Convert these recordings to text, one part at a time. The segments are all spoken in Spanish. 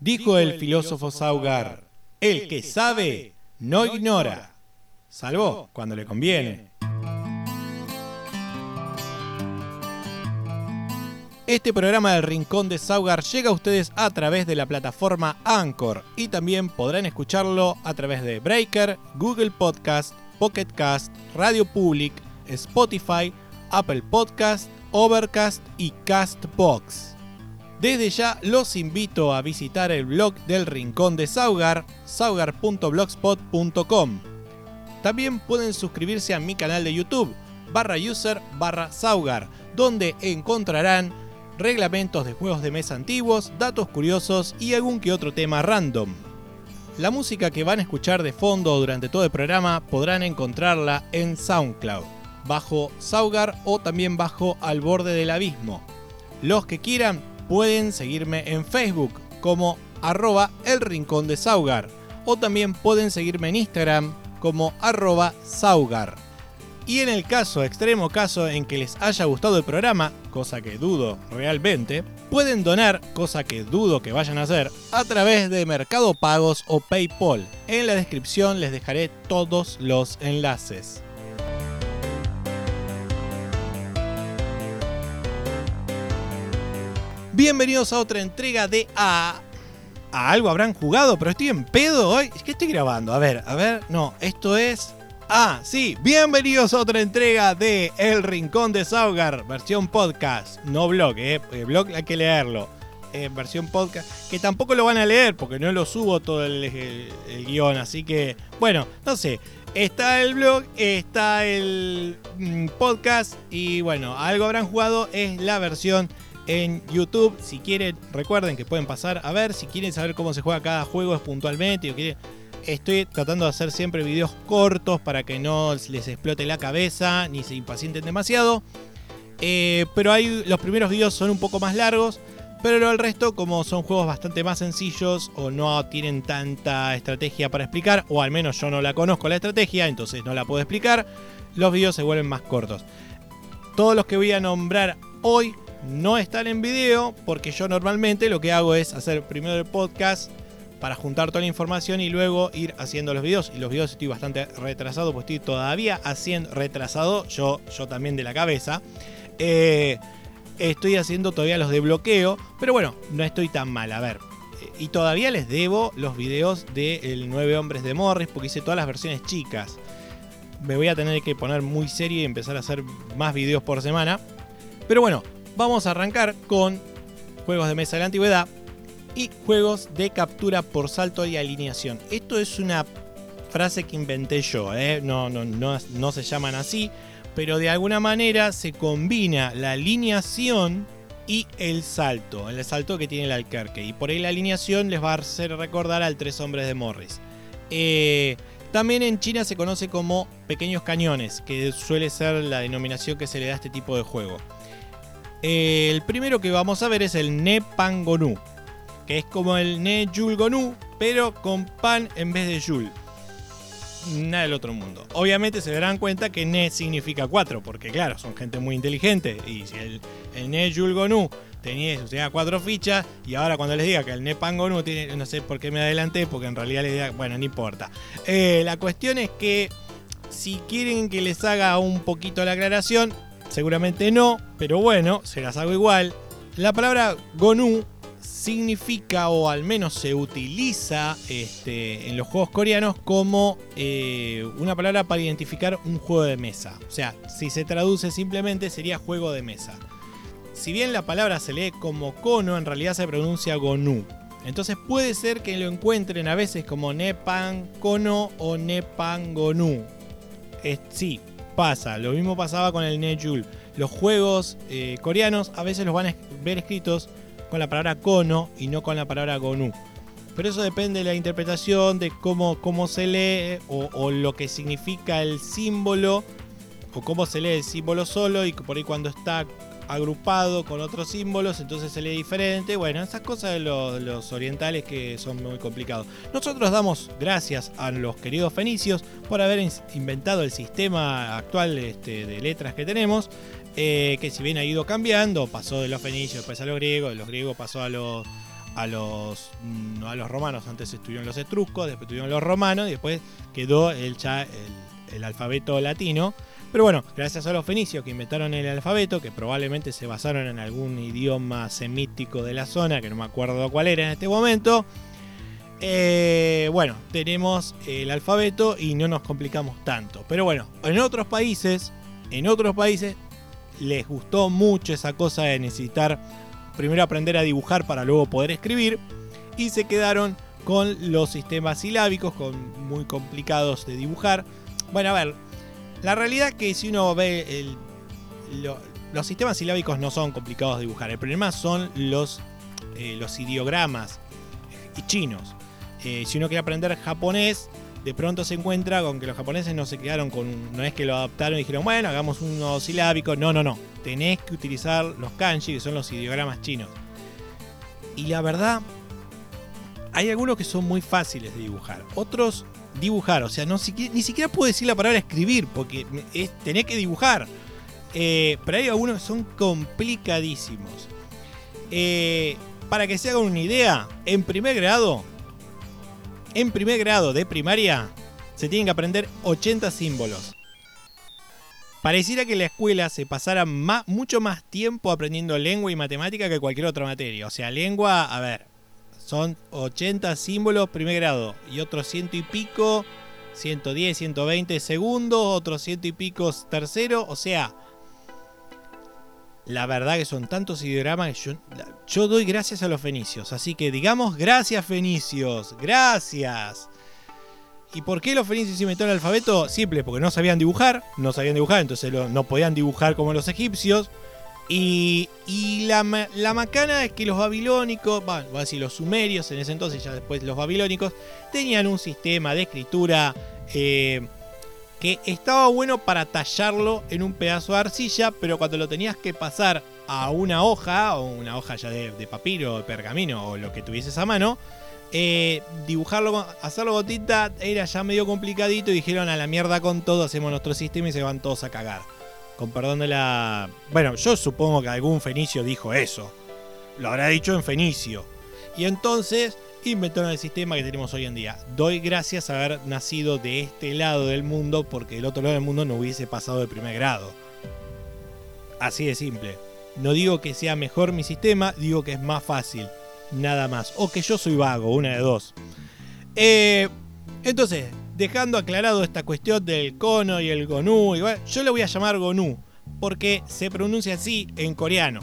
Dijo el filósofo Saugar, el que sabe no ignora, salvo cuando le conviene. Este programa del Rincón de Saugar llega a ustedes a través de la plataforma Anchor y también podrán escucharlo a través de Breaker, Google Podcast, Pocket Cast, Radio Public, Spotify, Apple Podcast, Overcast y Castbox. Desde ya los invito a visitar el blog del Rincón de Saugar, saugar.blogspot.com. También pueden suscribirse a mi canal de YouTube, barra user barra Saugar, donde encontrarán reglamentos de juegos de mesa antiguos, datos curiosos y algún que otro tema random. La música que van a escuchar de fondo durante todo el programa podrán encontrarla en SoundCloud, bajo Saugar o también bajo Al borde del abismo. Los que quieran pueden seguirme en Facebook como arroba el rincón de Saugar o también pueden seguirme en Instagram como arroba Saugar. Y en el caso, extremo caso en que les haya gustado el programa, cosa que dudo realmente, pueden donar, cosa que dudo que vayan a hacer, a través de Mercado Pagos o PayPal. En la descripción les dejaré todos los enlaces. Bienvenidos a otra entrega de A. A algo habrán jugado, pero estoy en pedo hoy. ¿Qué estoy grabando? A ver, a ver. No, esto es Ah, sí, bienvenidos a otra entrega de El Rincón de Saugar, versión podcast, no blog, eh. El blog hay que leerlo. Eh, versión podcast, que tampoco lo van a leer porque no lo subo todo el, el guion, así que, bueno, no sé. Está el blog, está el mm, podcast y bueno, algo habrán jugado, es la versión en YouTube. Si quieren, recuerden que pueden pasar a ver. Si quieren saber cómo se juega cada juego puntualmente. O estoy tratando de hacer siempre videos cortos para que no les explote la cabeza ni se impacienten demasiado. Eh, pero hay, los primeros videos son un poco más largos. Pero el resto, como son juegos bastante más sencillos o no tienen tanta estrategia para explicar, o al menos yo no la conozco la estrategia, entonces no la puedo explicar, los videos se vuelven más cortos. Todos los que voy a nombrar hoy no están en video porque yo normalmente lo que hago es hacer primero el podcast para juntar toda la información y luego ir haciendo los videos. Y los videos estoy bastante retrasado, pues estoy todavía haciendo retrasado, yo, yo también de la cabeza. Eh, estoy haciendo todavía los de bloqueo, pero bueno, no estoy tan mal. A ver, y todavía les debo los videos de El 9 Hombres de Morris, porque hice todas las versiones chicas. Me voy a tener que poner muy serio y empezar a hacer más videos por semana. Pero bueno, vamos a arrancar con juegos de mesa de la antigüedad y juegos de captura por salto y alineación. Esto es una frase que inventé yo, ¿eh? no, no, no, se llaman así, pero de alguna manera se combina la alineación y el salto, el salto que tiene el Alcarque. Y por ahí la alineación les va a hacer recordar al Tres Hombres de Morris. Eh, también en China se conoce como pequeños cañones, que suele ser la denominación que se le da a este tipo de juego. El primero que vamos a ver es el Nepangonu que es como el Ne Yul Gonu, pero con pan en vez de Yul. Nada del otro mundo. Obviamente se darán cuenta que Ne significa 4, porque claro, son gente muy inteligente. Y si el, el Ne Yul Gonu tenía, o cuatro fichas, y ahora cuando les diga que el Ne Pan Gonu tiene, no sé por qué me adelanté, porque en realidad les diga, bueno, no importa. Eh, la cuestión es que si quieren que les haga un poquito la aclaración, seguramente no, pero bueno, se las hago igual. La palabra Gonu significa o al menos se utiliza este, en los juegos coreanos como eh, una palabra para identificar un juego de mesa. O sea, si se traduce simplemente sería juego de mesa. Si bien la palabra se lee como kono, en realidad se pronuncia gonu. Entonces puede ser que lo encuentren a veces como nepan kono o nepan gonu. sí, Lo mismo pasaba con el nejul. Los juegos eh, coreanos a veces los van a ver escritos con la palabra cono y no con la palabra gonu. Pero eso depende de la interpretación, de cómo, cómo se lee o, lo que significa el símbolo o cómo se lee el símbolo solo y por ahí cuando está agrupado con otros símbolos, entonces se lee diferente. Bueno, esas cosas de los, orientales que son muy complicados. Nosotros damos gracias a los queridos fenicios por haber inventado el sistema actual este, de letras que tenemos. Eh, que si bien ha ido cambiando, pasó de los fenicios después a los griegos, de los griegos pasó a los, a los, mm, a los romanos. Antes estuvieron los etruscos, después estuvieron los romanos y después quedó el, el alfabeto latino. Pero bueno, gracias a los fenicios que inventaron el alfabeto, que probablemente se basaron en algún idioma semítico de la zona, que no me acuerdo cuál era en este momento. eh, bueno, tenemos el alfabeto y no nos complicamos tanto. Pero bueno, en otros países, en otros países les gustó mucho esa cosa de necesitar primero aprender a dibujar para luego poder escribir y se quedaron con los sistemas silábicos, con muy complicados de dibujar. Bueno, a ver, la realidad es que si uno ve los sistemas silábicos no son complicados de dibujar. El problema son los, eh, los ideogramas y chinos. Eh, si uno quiere aprender japonés, de pronto se encuentra con que los japoneses no se quedaron con. No es que lo adaptaron y dijeron, bueno, hagamos uno silábico. No, no, no. Tenés que utilizar los kanji, que son los ideogramas chinos. Y la verdad, hay algunos que son muy fáciles de dibujar. Otros, dibujar. O sea, no ni siquiera puedo decir la palabra escribir, porque es, tenés que dibujar. Eh, pero hay algunos que son complicadísimos. Eh, para que se hagan una idea, en primer grado, en primer grado de primaria, se tienen que aprender 80 símbolos. Pareciera que en la escuela se pasara ma- mucho más tiempo aprendiendo lengua y matemática que cualquier otra materia. O sea, lengua, a ver, son 80 símbolos primer grado y otros ciento y pico, 110, 120 segundos, otros ciento y pico tercero. O sea, la verdad que son tantos ideogramas que yo, doy gracias a los fenicios. Así que digamos gracias fenicios, gracias. ¿Y por qué los fenicios inventaron el alfabeto? Simple, porque no sabían dibujar, no sabían dibujar, entonces no podían dibujar como los egipcios. Y, la, ma- la macana es que los babilónicos, bueno, voy a decir los sumerios en ese entonces, ya después los babilónicos, tenían un sistema de escritura eh, que estaba bueno para tallarlo en un pedazo de arcilla, pero cuando lo tenías que pasar a una hoja, o una hoja ya de, de papiro, de pergamino, o lo que tuvieses a mano, eh, dibujarlo, hacerlo con tinta era ya medio complicadito y dijeron a la mierda con todo, hacemos nuestro sistema y se van todos a cagar. Con perdón de la... Bueno, yo supongo que algún fenicio dijo eso. Lo habrá dicho en fenicio. Y entonces inventaron el sistema que tenemos hoy en día. Doy gracias a haber nacido de este lado del mundo porque del otro lado del mundo no hubiese pasado de primer grado. Así de simple. No digo que sea mejor mi sistema, digo que es más fácil. Nada más. O que yo soy vago, una de dos. Eh, entonces, dejando aclarado esta cuestión del cono y el gonu, igual, yo le voy a llamar gonu porque se pronuncia así en coreano.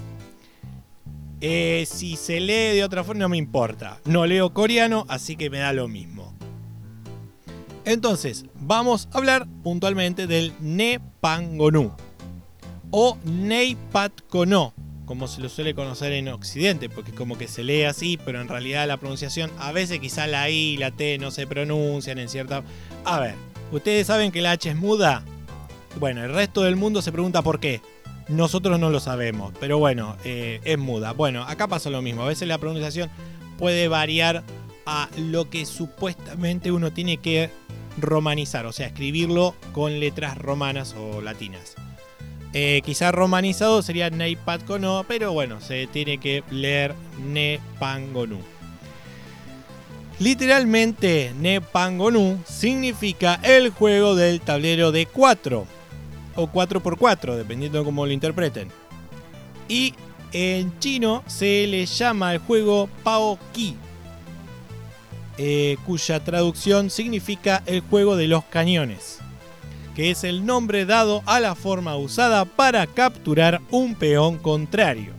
Eh, si se lee de otra forma no me importa. No leo coreano, así que me da lo mismo. Entonces, vamos a hablar puntualmente del Nepangonu o Neipatkono, como se lo suele conocer en Occidente, porque como que se lee así, pero en realidad la pronunciación, a veces quizá la I y la T no se pronuncian en cierta... A ver, ¿ustedes saben que la H es muda? Bueno, el resto del mundo se pregunta por qué. Nosotros no lo sabemos, pero bueno, eh, es muda. Bueno, acá pasa lo mismo. A veces la pronunciación puede variar a lo que supuestamente uno tiene que romanizar, o sea, escribirlo con letras romanas o latinas. Eh, quizá romanizado sería Neipatkono, pero bueno, se tiene que leer Nepangonu. Literalmente, Nepangonu significa el juego del tablero de 4 o 4x4, dependiendo de cómo lo interpreten. Y en chino se le llama al juego Pao Ki, eh, cuya traducción significa el juego de los cañones, que es el nombre dado a la forma usada para capturar un peón contrario.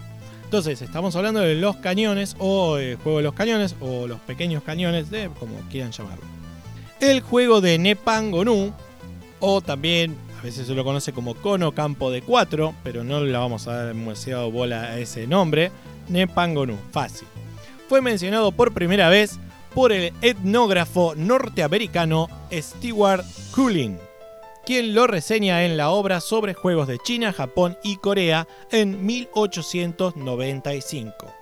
Entonces, estamos hablando de los cañones, o el juego de los cañones, o los pequeños cañones, de, como quieran llamarlo. El juego de Nepangonu, o también a veces se lo conoce como cono campo de 4, pero no le vamos a dar demasiado bola a ese nombre. Nepangonu, fácil. Fue mencionado por primera vez por el etnógrafo norteamericano Stewart Coolin, quien lo reseña en la obra sobre juegos de China, Japón y Corea en 1895.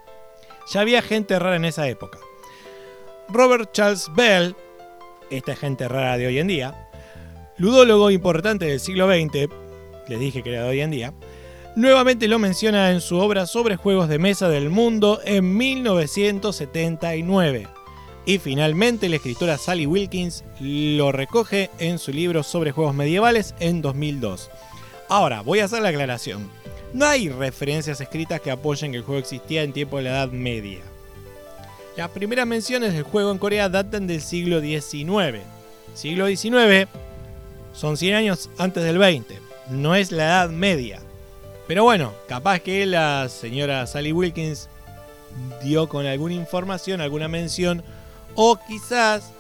Ya había gente rara en esa época. Robert Charles Bell, esta gente rara de hoy en día, ludólogo importante del siglo XX, les dije que era de hoy en día, Nuevamente lo menciona en su obra sobre juegos de mesa del mundo en 1979. Y finalmente la escritora Sally Wilkins lo recoge en su libro sobre juegos medievales en 2002. Ahora, voy a hacer la aclaración. No hay referencias escritas que apoyen que el juego existía en tiempo de la Edad Media. Las primeras menciones del juego en Corea datan del siglo XIX. Siglo XIX son 100 años antes del 20, no es la Edad Media. Pero bueno, capaz que la señora Sally Wilkins dio con alguna información, alguna mención o quizás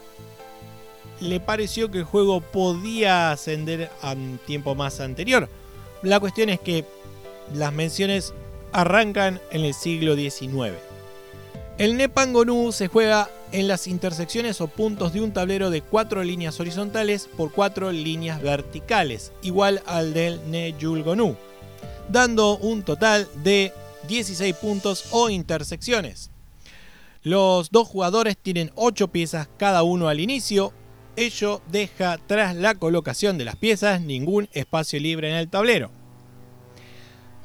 le pareció que el juego podía ascender a un tiempo más anterior. La cuestión es que las menciones arrancan en el siglo XIX. El Nepangonu se juega en las intersecciones o puntos de un tablero de cuatro líneas horizontales por cuatro líneas verticales, igual al del Nejulgonu, dando un total de 16 puntos o intersecciones. Los dos jugadores tienen 8 piezas cada uno al inicio. Ello deja tras la colocación de las piezas ningún espacio libre en el tablero.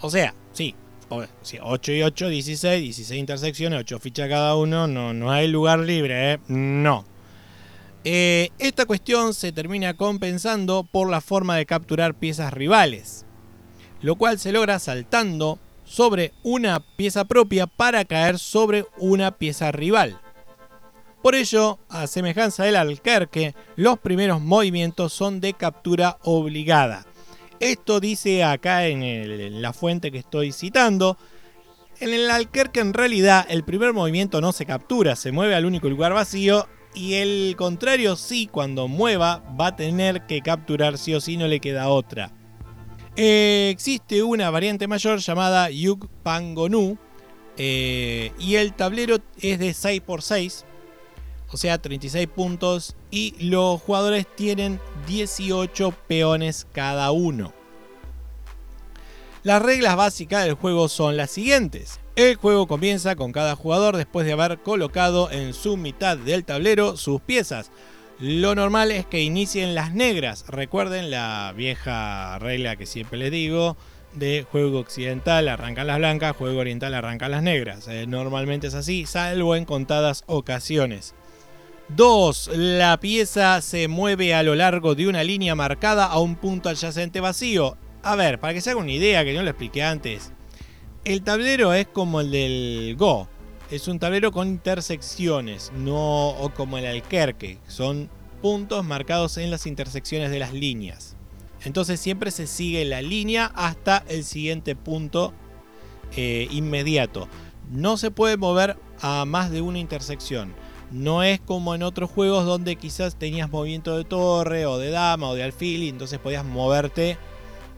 O sea, sí, 8 y 8, 16, 16 intersecciones, 8 fichas cada uno, no, no hay lugar libre, ¿eh? no. Eh, esta cuestión se termina compensando por la forma de capturar piezas rivales, lo cual se logra saltando sobre una pieza propia para caer sobre una pieza rival. Por ello, a semejanza del alquerque, los primeros movimientos son de captura obligada. Esto dice acá en, la fuente que estoy citando. En el alquerque en realidad el primer movimiento no se captura, se mueve al único lugar vacío y el contrario sí, cuando mueva va a tener que capturar sí o sí, no le queda otra. Eh, existe una variante mayor llamada Yuk Pangonu eh, y el tablero es de 6x6, o sea 36 puntos y los jugadores tienen 18 peones cada uno. Las reglas básicas del juego son las siguientes. El juego comienza con cada jugador después de haber colocado en su mitad del tablero sus piezas. Lo normal es que inicien las negras. Recuerden la vieja regla que siempre les digo de juego occidental arrancan las blancas, juego oriental arrancan las negras. Eh, normalmente es así, salvo en contadas ocasiones. 2. La pieza se mueve a lo largo de una línea marcada a un punto adyacente vacío. A ver, para que se haga una idea que no lo expliqué antes. El tablero es como el del Go es un tablero con intersecciones, no como el alquerque, son puntos marcados en las intersecciones de las líneas. Entonces siempre se sigue la línea hasta el siguiente punto eh, inmediato. No se puede mover a más de una intersección. No es como en otros juegos donde quizás tenías movimiento de torre o de dama o de alfil y entonces podías moverte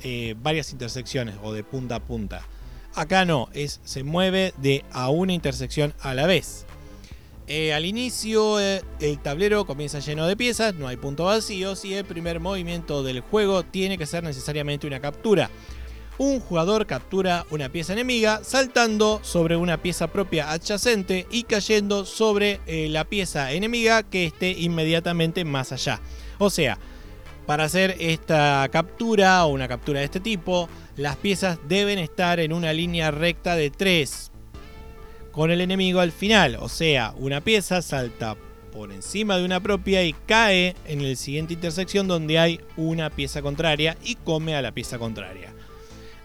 eh, varias intersecciones o de punta a punta. Acá no, se mueve de a una intersección a la vez. Eh, al inicio eh, el tablero comienza lleno de piezas, no hay punto vacío y el primer movimiento del juego tiene que ser necesariamente una captura. Un jugador captura una pieza enemiga saltando sobre una pieza propia adyacente y cayendo sobre eh, la pieza enemiga que esté inmediatamente más allá. O sea, para hacer esta captura o una captura de este tipo, las piezas deben estar en una línea recta de 3 con el enemigo al final. O sea, una pieza salta por encima de una propia y cae en la siguiente intersección donde hay una pieza contraria y come a la pieza contraria.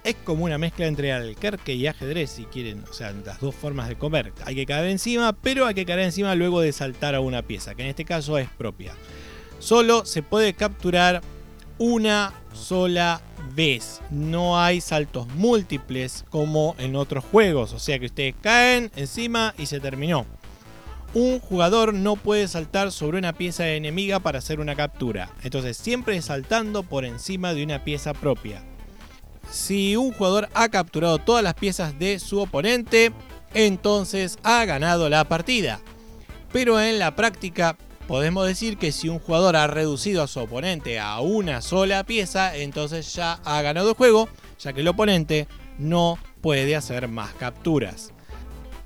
Es como una mezcla entre alquerque y ajedrez, si quieren, o sea, las dos formas de comer. Hay que caer encima, pero hay que caer encima luego de saltar a una pieza, que en este caso es propia. Solo se puede capturar una sola vez. No hay saltos múltiples como en otros juegos. O sea que ustedes caen encima y se terminó. Un jugador no puede saltar sobre una pieza enemiga para hacer una captura. Entonces siempre saltando por encima de una pieza propia. Si un jugador ha capturado todas las piezas de su oponente, entonces ha ganado la partida. Pero en la práctica Podemos decir que si un jugador ha reducido a su oponente a una sola pieza, entonces ya ha ganado el juego, ya que el oponente no puede hacer más capturas.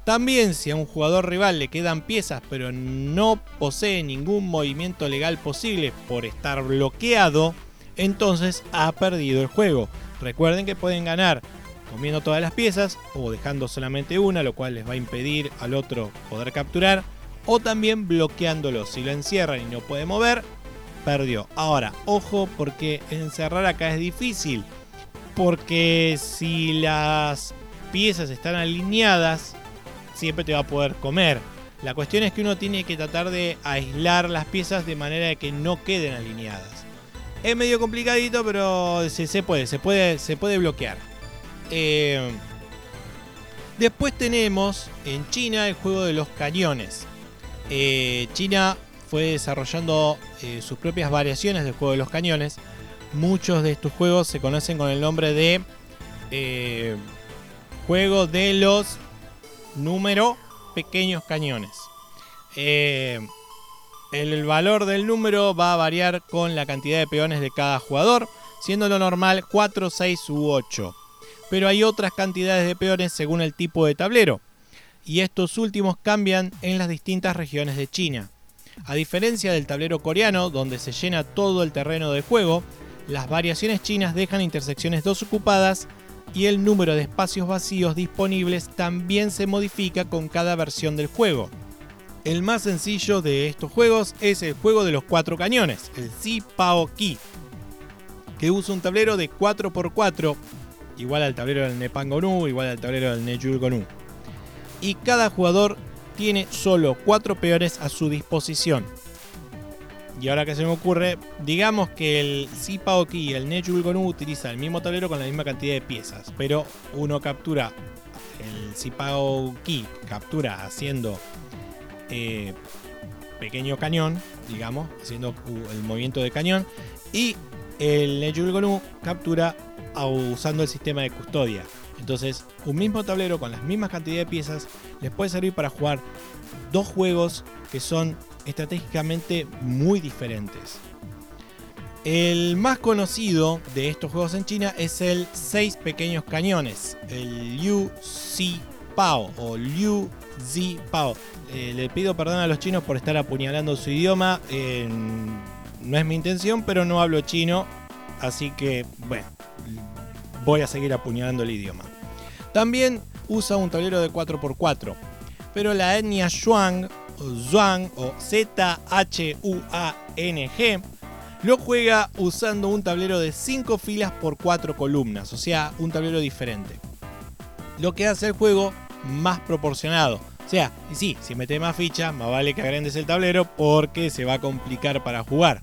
También si a un jugador rival le quedan piezas pero no posee ningún movimiento legal posible por estar bloqueado, entonces ha perdido el juego. Recuerden que pueden ganar comiendo todas las piezas o dejando solamente una, lo cual les va a impedir al otro poder capturar, o también bloqueándolo. Si lo encierran y no puede mover, perdió. Ahora, ojo porque encerrar acá es difícil, porque si las piezas están alineadas, siempre te va a poder comer. La cuestión es que uno tiene que tratar de aislar las piezas de manera de que no queden alineadas. Es medio complicadito, pero se, puede, se puede, se puede bloquear. Eh, después tenemos en China el juego de los cañones. Eh, China fue desarrollando eh, sus propias variaciones del juego de los cañones. Muchos de estos juegos se conocen con el nombre de juego de los número pequeños cañones. El valor del número va a variar con la cantidad de peones de cada jugador, siendo lo normal 4, 6 u 8. Pero hay otras cantidades de peones según el tipo de tablero, y estos últimos cambian en las distintas regiones de China. A diferencia del tablero coreano, donde se llena todo el terreno de juego, las variaciones chinas dejan intersecciones dos ocupadas y el número de espacios vacíos disponibles también se modifica con cada versión del juego. El más sencillo de estos juegos es el juego de los cuatro cañones, el Si Pao Ki, que usa un tablero de 4x4, igual al tablero del Nepangonu, igual al tablero del Nejulgonu. Y cada jugador tiene solo 4 peones a su disposición. Y ahora que se me ocurre, digamos que el Si Pao Ki y el Nejulgonu utilizan el mismo tablero con la misma cantidad de piezas, pero uno captura el Si Pao Ki captura haciendo eh, pequeño cañón, digamos, haciendo el movimiento de cañón. Y el Nejul Gonu captura usando el sistema de custodia. Entonces, un mismo tablero con las mismas cantidades de piezas les puede servir para jugar dos juegos que son estratégicamente muy diferentes. El más conocido de estos juegos en China es el 6 pequeños cañones, el Liu Si Pao o Liu Zi Pao. Eh, le pido perdón a los chinos por estar apuñalando su idioma. no es mi intención, pero no hablo chino. Así que, bueno, voy a seguir apuñalando el idioma. También usa un tablero de 4x4. Pero la etnia Zhuang, o Zhuang o Z-H-U-A-N-G, lo juega usando un tablero de 5 filas por 4 columnas, o sea, un tablero diferente. Lo que hace el juego más proporcionado. O sea, y sí, si metes más fichas, más vale que agrandes el tablero porque se va a complicar para jugar.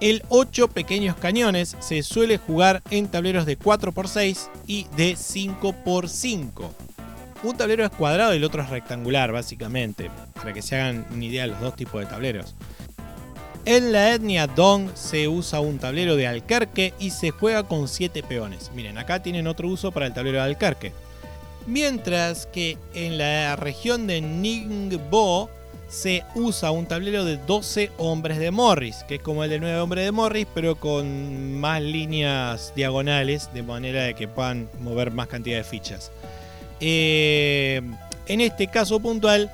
El 8 pequeños cañones se suele jugar en tableros de 4x6 y de 5x5. Un tablero es cuadrado y el otro es rectangular, básicamente, para que se hagan una idea de los dos tipos de tableros. En la etnia Dong se usa un tablero de alcarque y se juega con 7 peones. Miren, acá tienen otro uso para el tablero de alcarque. Mientras que en la región de Ningbo se usa un tablero de 12 hombres de Morris, que es como el de 9 hombres de Morris, pero con más líneas diagonales, de manera de que puedan mover más cantidad de fichas. Eh, en este caso puntual,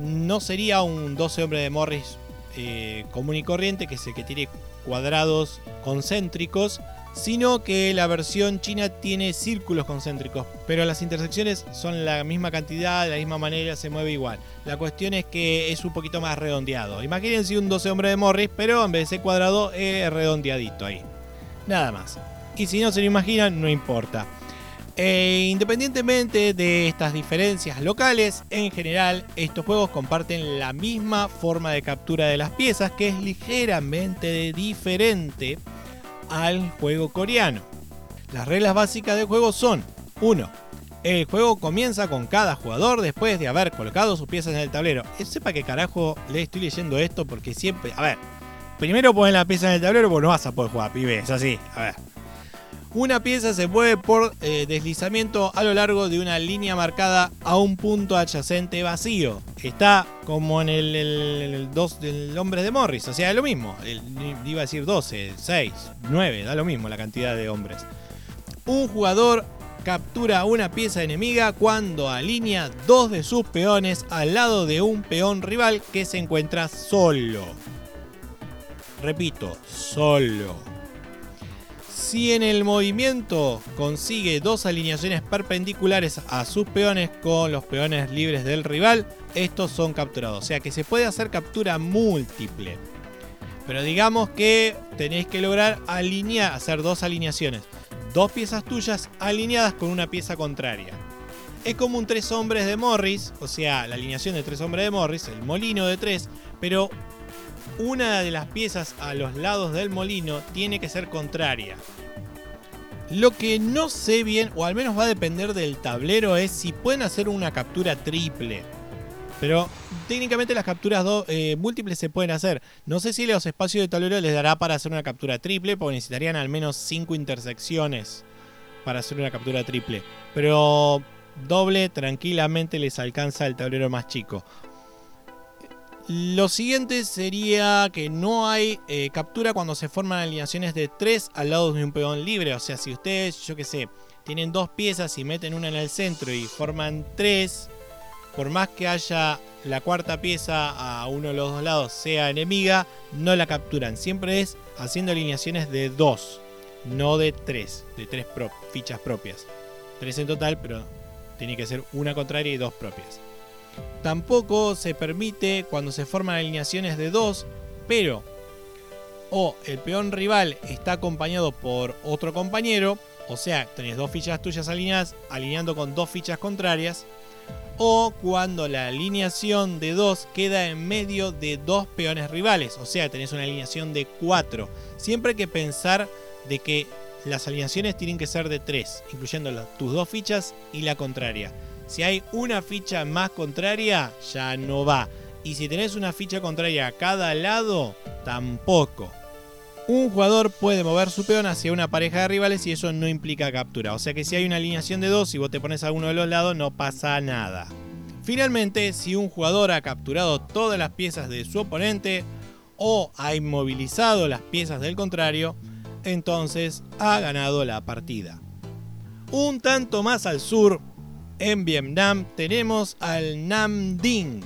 no sería un 12 hombres de Morris eh, común y corriente, que es el que tiene cuadrados concéntricos, sino que la versión china tiene círculos concéntricos, pero las intersecciones son la misma cantidad, de la misma manera, se mueve igual. La cuestión es que es un poquito más redondeado. Imagínense un 12 hombre de Morris, pero en vez de ser cuadrado es redondeadito ahí. Nada más. Y si no se lo imaginan, no importa. E independientemente de estas diferencias locales, en general estos juegos comparten la misma forma de captura de las piezas que es ligeramente diferente al juego coreano. Las reglas básicas del juego son 1. El juego comienza con cada jugador después de haber colocado sus piezas en el tablero. Eh, sepa que carajo le estoy leyendo esto porque siempre... A ver, primero ponen la pieza en el tablero porque no vas a poder jugar, pibe. Es así. A ver. Una pieza se mueve por eh, deslizamiento a lo largo de una línea marcada a un punto adyacente vacío. Está como en el, 2 del hombre de Morris, o sea, lo mismo. iba a decir 12, 6, 9, da lo mismo la cantidad de hombres. Un jugador captura una pieza enemiga cuando alinea dos de sus peones al lado de un peón rival que se encuentra solo. Repito, solo. Si en el movimiento consigue dos alineaciones perpendiculares a sus peones con los peones libres del rival, estos son capturados. O sea que se puede hacer captura múltiple. Pero digamos que tenéis que lograr alinear, hacer dos alineaciones. Dos piezas tuyas alineadas con una pieza contraria. Es como un tres hombres de Morris, o sea, la alineación de tres hombres de Morris, el molino de tres, pero una de las piezas a los lados del molino tiene que ser contraria. Lo que no sé bien, o al menos va a depender del tablero, es si pueden hacer una captura triple. Pero técnicamente las capturas eh, múltiples se pueden hacer. No sé si los espacios de tablero les dará para hacer una captura triple, porque necesitarían al menos 5 intersecciones para hacer una captura triple. Pero doble tranquilamente les alcanza el tablero más chico. Lo siguiente sería que no hay eh, captura cuando se forman alineaciones de 3 al lado de un peón libre. O sea, si ustedes, yo que sé, tienen dos piezas y meten una en el centro y forman 3, por más que haya la cuarta pieza a uno de los dos lados sea enemiga, no la capturan. Siempre es haciendo alineaciones de 2, no de 3, de 3 fichas propias. 3 en total, pero tiene que ser una contraria y dos propias. Tampoco se permite cuando se forman alineaciones de dos, pero o el peón rival está acompañado por otro compañero, o sea, tenés dos fichas tuyas alineadas, alineando con dos fichas contrarias, o cuando la alineación de dos queda en medio de dos peones rivales, o sea, tenés una alineación de cuatro. Siempre hay que pensar de que las alineaciones tienen que ser de tres, incluyendo tus dos fichas y la contraria. Si hay una ficha más contraria, ya no va. Y si tenés una ficha contraria a cada lado, tampoco. Un jugador puede mover su peón hacia una pareja de rivales y eso no implica captura. O sea que si hay una alineación de dos y vos te pones a uno de los lados, no pasa nada. Finalmente, si un jugador ha capturado todas las piezas de su oponente o ha inmovilizado las piezas del contrario, entonces ha ganado la partida. Un tanto más al sur, en Vietnam tenemos al Nam Dinh.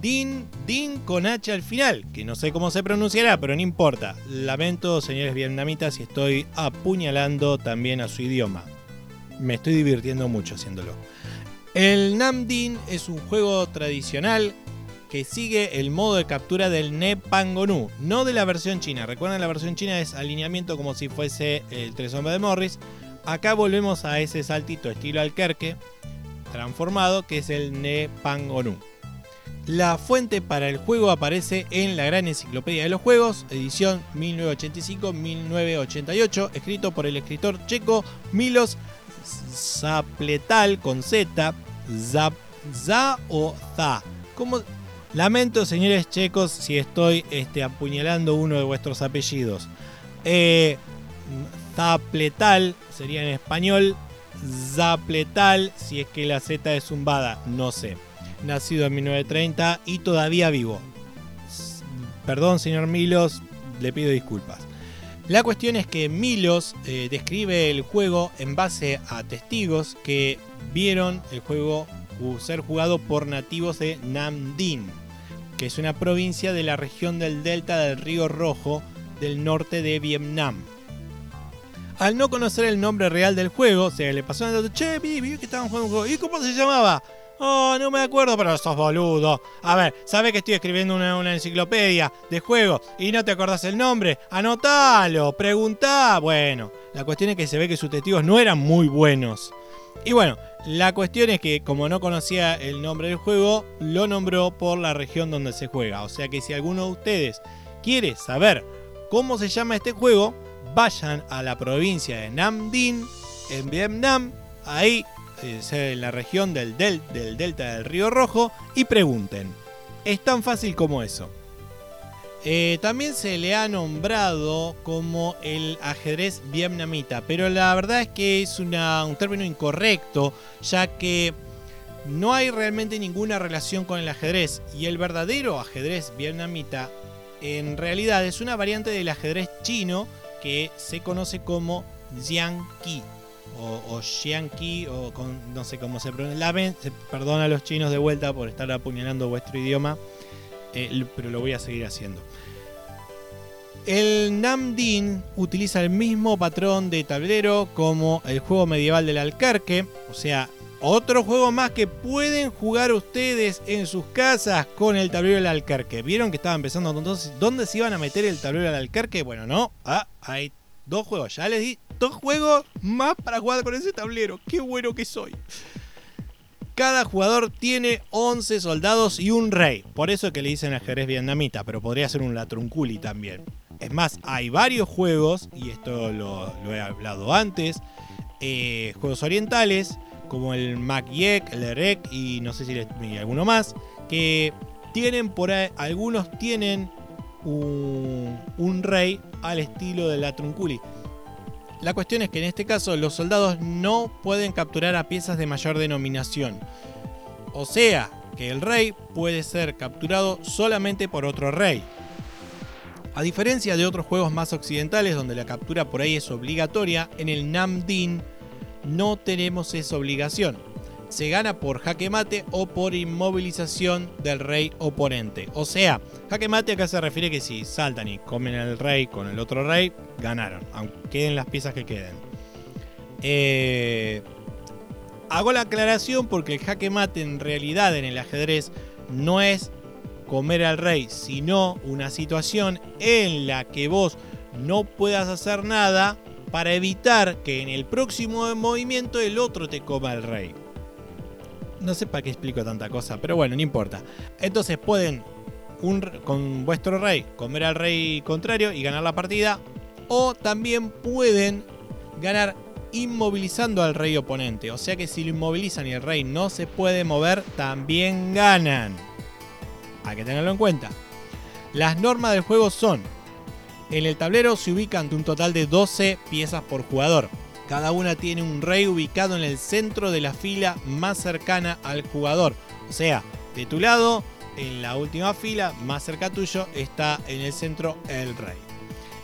Din, Din con H al final, que no sé cómo se pronunciará, pero no importa. Lamento, señores vietnamitas, si estoy apuñalando también a su idioma. Me estoy divirtiendo mucho haciéndolo. El Nam Dinh es un juego tradicional que sigue el modo de captura del Ne Pangonu, no de la versión china. Recuerden, la versión china es alineamiento como si fuese el tres hombres de Morris. Acá volvemos a ese saltito estilo Alquerque, transformado, que es el Nepangonu. La fuente para el juego aparece en la Gran Enciclopedia de los Juegos, edición 1985-1988, escrito por el escritor checo Milos Zapletal con Z, Zap, Za o Za. Lamento, señores checos, si estoy este, apuñalando uno de vuestros apellidos. Eh, Zapletal sería en español, Zapletal, si es que la Z es zumbada, no sé. Nacido en 1930 y todavía vivo. Perdón, señor Milos, le pido disculpas. La cuestión es que Milos eh, describe el juego en base a testigos que vieron el juego ser jugado por nativos de Nam Dinh, que es una provincia de la región del delta del río Rojo del norte de Vietnam al no conocer el nombre real del juego, se le pasó a che, vi, vi que estaban jugando un juego. ¿Y cómo se llamaba? Oh, no me acuerdo, pero sos boludo. A ver, ¿sabes que estoy escribiendo una, enciclopedia de juegos y no te acordás el nombre? Anotalo, preguntá. Bueno, la cuestión es que se ve que sus testigos no eran muy buenos. Y bueno, la cuestión es que como no conocía el nombre del juego, lo nombró por la región donde se juega. O sea que si alguno de ustedes quiere saber cómo se llama este juego, vayan a la provincia de Nam Dinh, en Vietnam, ahí en la región del, del delta del río Rojo, y pregunten. Es tan fácil como eso. Eh, también se le ha nombrado como el ajedrez vietnamita, pero la verdad es que es un término incorrecto, ya que no hay realmente ninguna relación con el ajedrez y el verdadero ajedrez vietnamita en realidad es una variante del ajedrez chino que se conoce como Jiangqi o, o o no sé cómo se pronuncia. perdón a los chinos de vuelta por estar apuñalando vuestro idioma, eh, pero lo voy a seguir haciendo. El Namdin utiliza el mismo patrón de tablero como el juego medieval del Alcarque, o sea, otro juego más que pueden jugar ustedes en sus casas con el tablero del Alcarque. ¿Vieron que estaba empezando entonces? ¿Dónde se iban a meter el tablero del Alcarque? Bueno, no. Ah, hay dos juegos. Ya les di dos juegos más para jugar con ese tablero. Qué bueno que soy. Cada jugador tiene 11 soldados y un rey. Por eso es que le dicen ajedrez vietnamita, pero podría ser un latrunculi también. Es más, hay varios juegos, y esto lo, he hablado antes, eh, juegos orientales como el Makyek, el Erek y no sé si alguno más, que tienen por ahí, algunos tienen un, rey al estilo de la Trunculi. La cuestión es que en este caso los soldados no pueden capturar a piezas de mayor denominación. O sea, que el rey puede ser capturado solamente por otro rey. A diferencia de otros juegos más occidentales donde la captura por ahí es obligatoria, en el Namdin no tenemos esa obligación. Se gana por jaque mate o por inmovilización del rey oponente. O sea, jaque mate acá se refiere que si saltan y comen al rey con el otro rey, ganaron, aunque queden las piezas que queden. Eh, hago la aclaración porque el jaque mate en realidad en el ajedrez no es comer al rey, sino una situación en la que vos no puedas hacer nada para evitar que en el próximo movimiento el otro te coma el rey. No sé para qué explico tanta cosa, pero bueno, no importa. Entonces pueden con vuestro rey comer al rey contrario y ganar la partida. O también pueden ganar inmovilizando al rey oponente. O sea que si lo inmovilizan y el rey no se puede mover, también ganan. Hay que tenerlo en cuenta. Las normas del juego son en el tablero se ubican un total de 12 piezas por jugador. Cada una tiene un rey ubicado en el centro de la fila más cercana al jugador. O sea, de tu lado, en la última fila, más cerca tuyo, está en el centro el rey.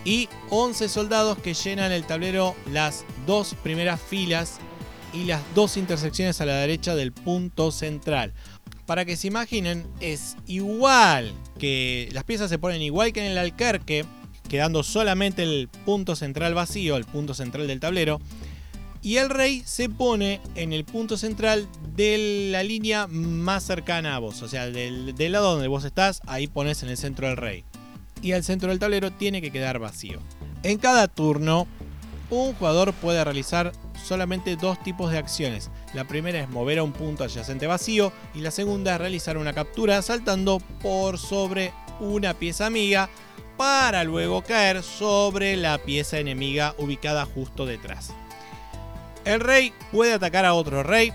Y 11 soldados que llenan el tablero las dos primeras filas y las dos intersecciones a la derecha del punto central. Para que se imaginen, es igual que las piezas se ponen igual que en el alcarque, quedando solamente el punto central vacío, el punto central del tablero. Y el rey se pone en el punto central de la línea más cercana a vos. O sea, del, lado donde vos estás, ahí pones en el centro del rey. Y el centro del tablero tiene que quedar vacío. En cada turno, un jugador puede realizar solamente dos tipos de acciones. La primera es mover a un punto adyacente vacío y la segunda es realizar una captura saltando por sobre una pieza amiga para luego caer sobre la pieza enemiga ubicada justo detrás. El rey puede atacar a otro rey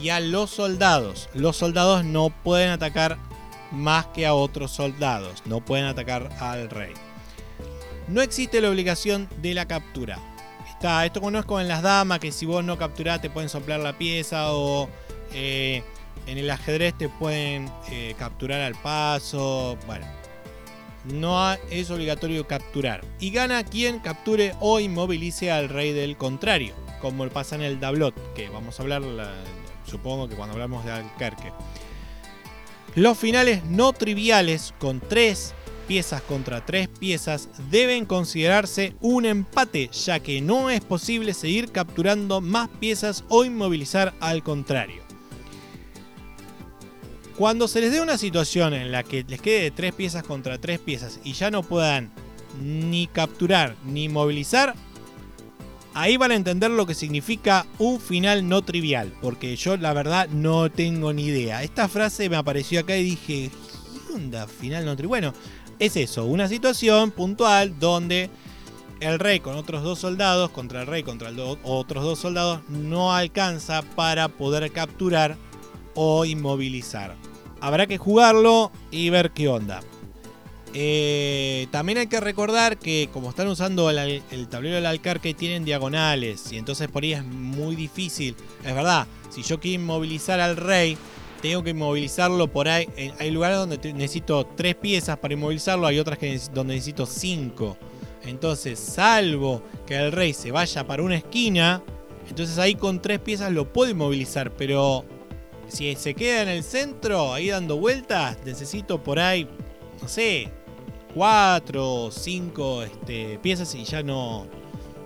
y a los soldados. Los soldados no pueden atacar más que a otros soldados, no pueden atacar al rey. No existe la obligación de la captura. Está, esto conozco en las damas que si vos no capturás te pueden soplar la pieza o eh, en el ajedrez te pueden eh, capturar al paso. Bueno, no es obligatorio capturar. Y gana quien capture o inmovilice al rey del contrario, como pasa en el Dablot, que vamos a hablar, supongo que cuando hablamos de Alcarque. Los finales no triviales con tres piezas contra tres piezas deben considerarse un empate, ya que no es posible seguir capturando más piezas o inmovilizar al contrario. Cuando se les dé una situación en la que les quede tres piezas contra tres piezas y ya no puedan ni capturar ni movilizar, ahí van a entender lo que significa un final no trivial, porque yo la verdad no tengo ni idea. Esta frase me apareció acá y dije, ¿qué onda final no trivial? Bueno, es eso, una situación puntual donde el rey con otros dos soldados, contra el rey contra otros dos soldados, no alcanza para poder capturar o inmovilizar. Habrá que jugarlo y ver qué onda. Eh, también hay que recordar que como están usando el, tablero del alcarque tienen diagonales y entonces por ahí es muy difícil. Es verdad, si yo quiero inmovilizar al rey, tengo que inmovilizarlo por ahí. Hay lugares donde necesito tres piezas para inmovilizarlo, hay otras que donde necesito cinco. Entonces, salvo que el rey se vaya para una esquina, entonces ahí con tres piezas lo puedo inmovilizar, pero si se queda en el centro, ahí dando vueltas, necesito por ahí, no sé, 4 o 5 este, piezas y ya no,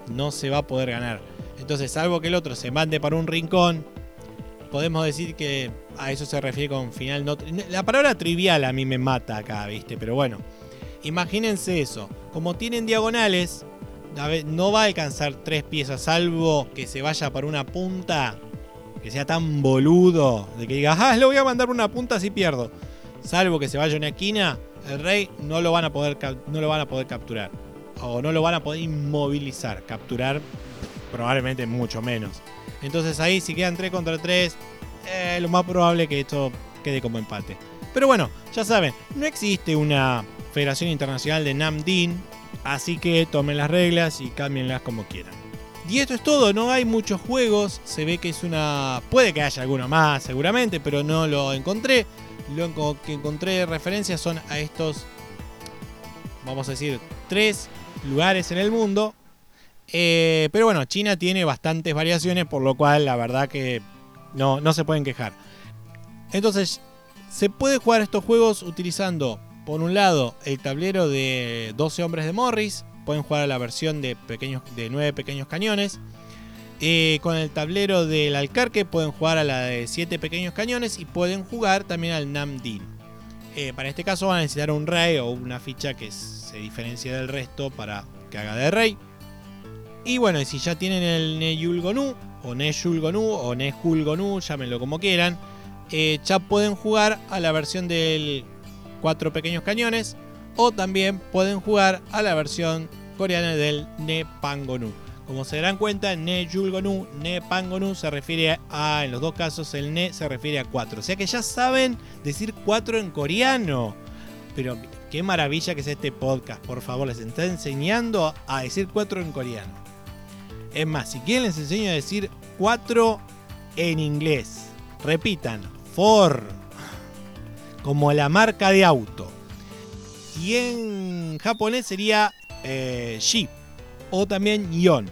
no se va a poder ganar. Entonces, salvo que el otro se mande para un rincón, podemos decir que a eso se refiere con final no. La palabra trivial a mí me mata acá, ¿viste? Pero bueno, imagínense eso. Como tienen diagonales, no va a alcanzar tres piezas, salvo que se vaya para una punta, que sea tan boludo, de que diga, ah, le voy a mandar una punta si pierdo. Salvo que se vaya una esquina, el rey no lo van a poder, no lo van a poder capturar. O no lo van a poder inmovilizar. Capturar probablemente mucho menos. Entonces ahí si quedan 3 contra 3, eh, lo más probable que esto quede como empate. Pero bueno, ya saben, no existe una Federación Internacional de Namdin, así que tomen las reglas y cámbienlas como quieran. Y esto es todo, no hay muchos juegos, se ve que es una... Puede que haya alguno más seguramente, pero no lo encontré. Lo que encontré de referencia son a estos, vamos a decir, tres lugares en el mundo. Eh, pero bueno, China tiene bastantes variaciones, por lo cual la verdad que no, no se pueden quejar. Entonces, se puede jugar estos juegos utilizando, por un lado, el tablero de 12 hombres de Morris. Pueden jugar a la versión de, pequeños, de 9 pequeños cañones. Eh, con el tablero del Alcarque pueden jugar a la de 7 pequeños cañones y pueden jugar también al Namdin. Eh, para este caso van a necesitar un rey o una ficha que se diferencie del resto para que haga de rey. Y bueno, si ya tienen el Neyulgonu o Neyulgonu o Nejulgonu, llámenlo como quieran, eh, ya pueden jugar a la versión del 4 pequeños cañones o también pueden jugar a la versión coreana del Nepangonu. Como se darán cuenta, Ne Yulgonu, Ne Pangonu se refiere a, en los dos casos, el Ne se refiere a 4. O sea que ya saben decir 4 en coreano. Pero qué maravilla que es este podcast, por favor, les está enseñando a decir 4 en coreano. Es más, si quieren les enseño a decir 4 en inglés. Repitan, for, como la marca de auto. Y en japonés sería eh, shi o también Yon.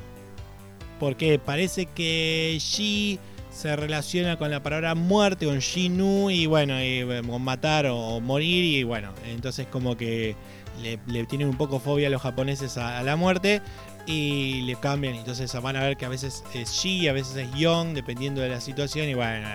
Porque parece que Shi se relaciona con la palabra muerte, con Shinu, y bueno, con matar o, morir, y bueno, entonces como que le, tienen un poco fobia a los japoneses a, la muerte y le cambian. Entonces van a ver que a veces es Shi, a veces es Yon, dependiendo de la situación, y bueno,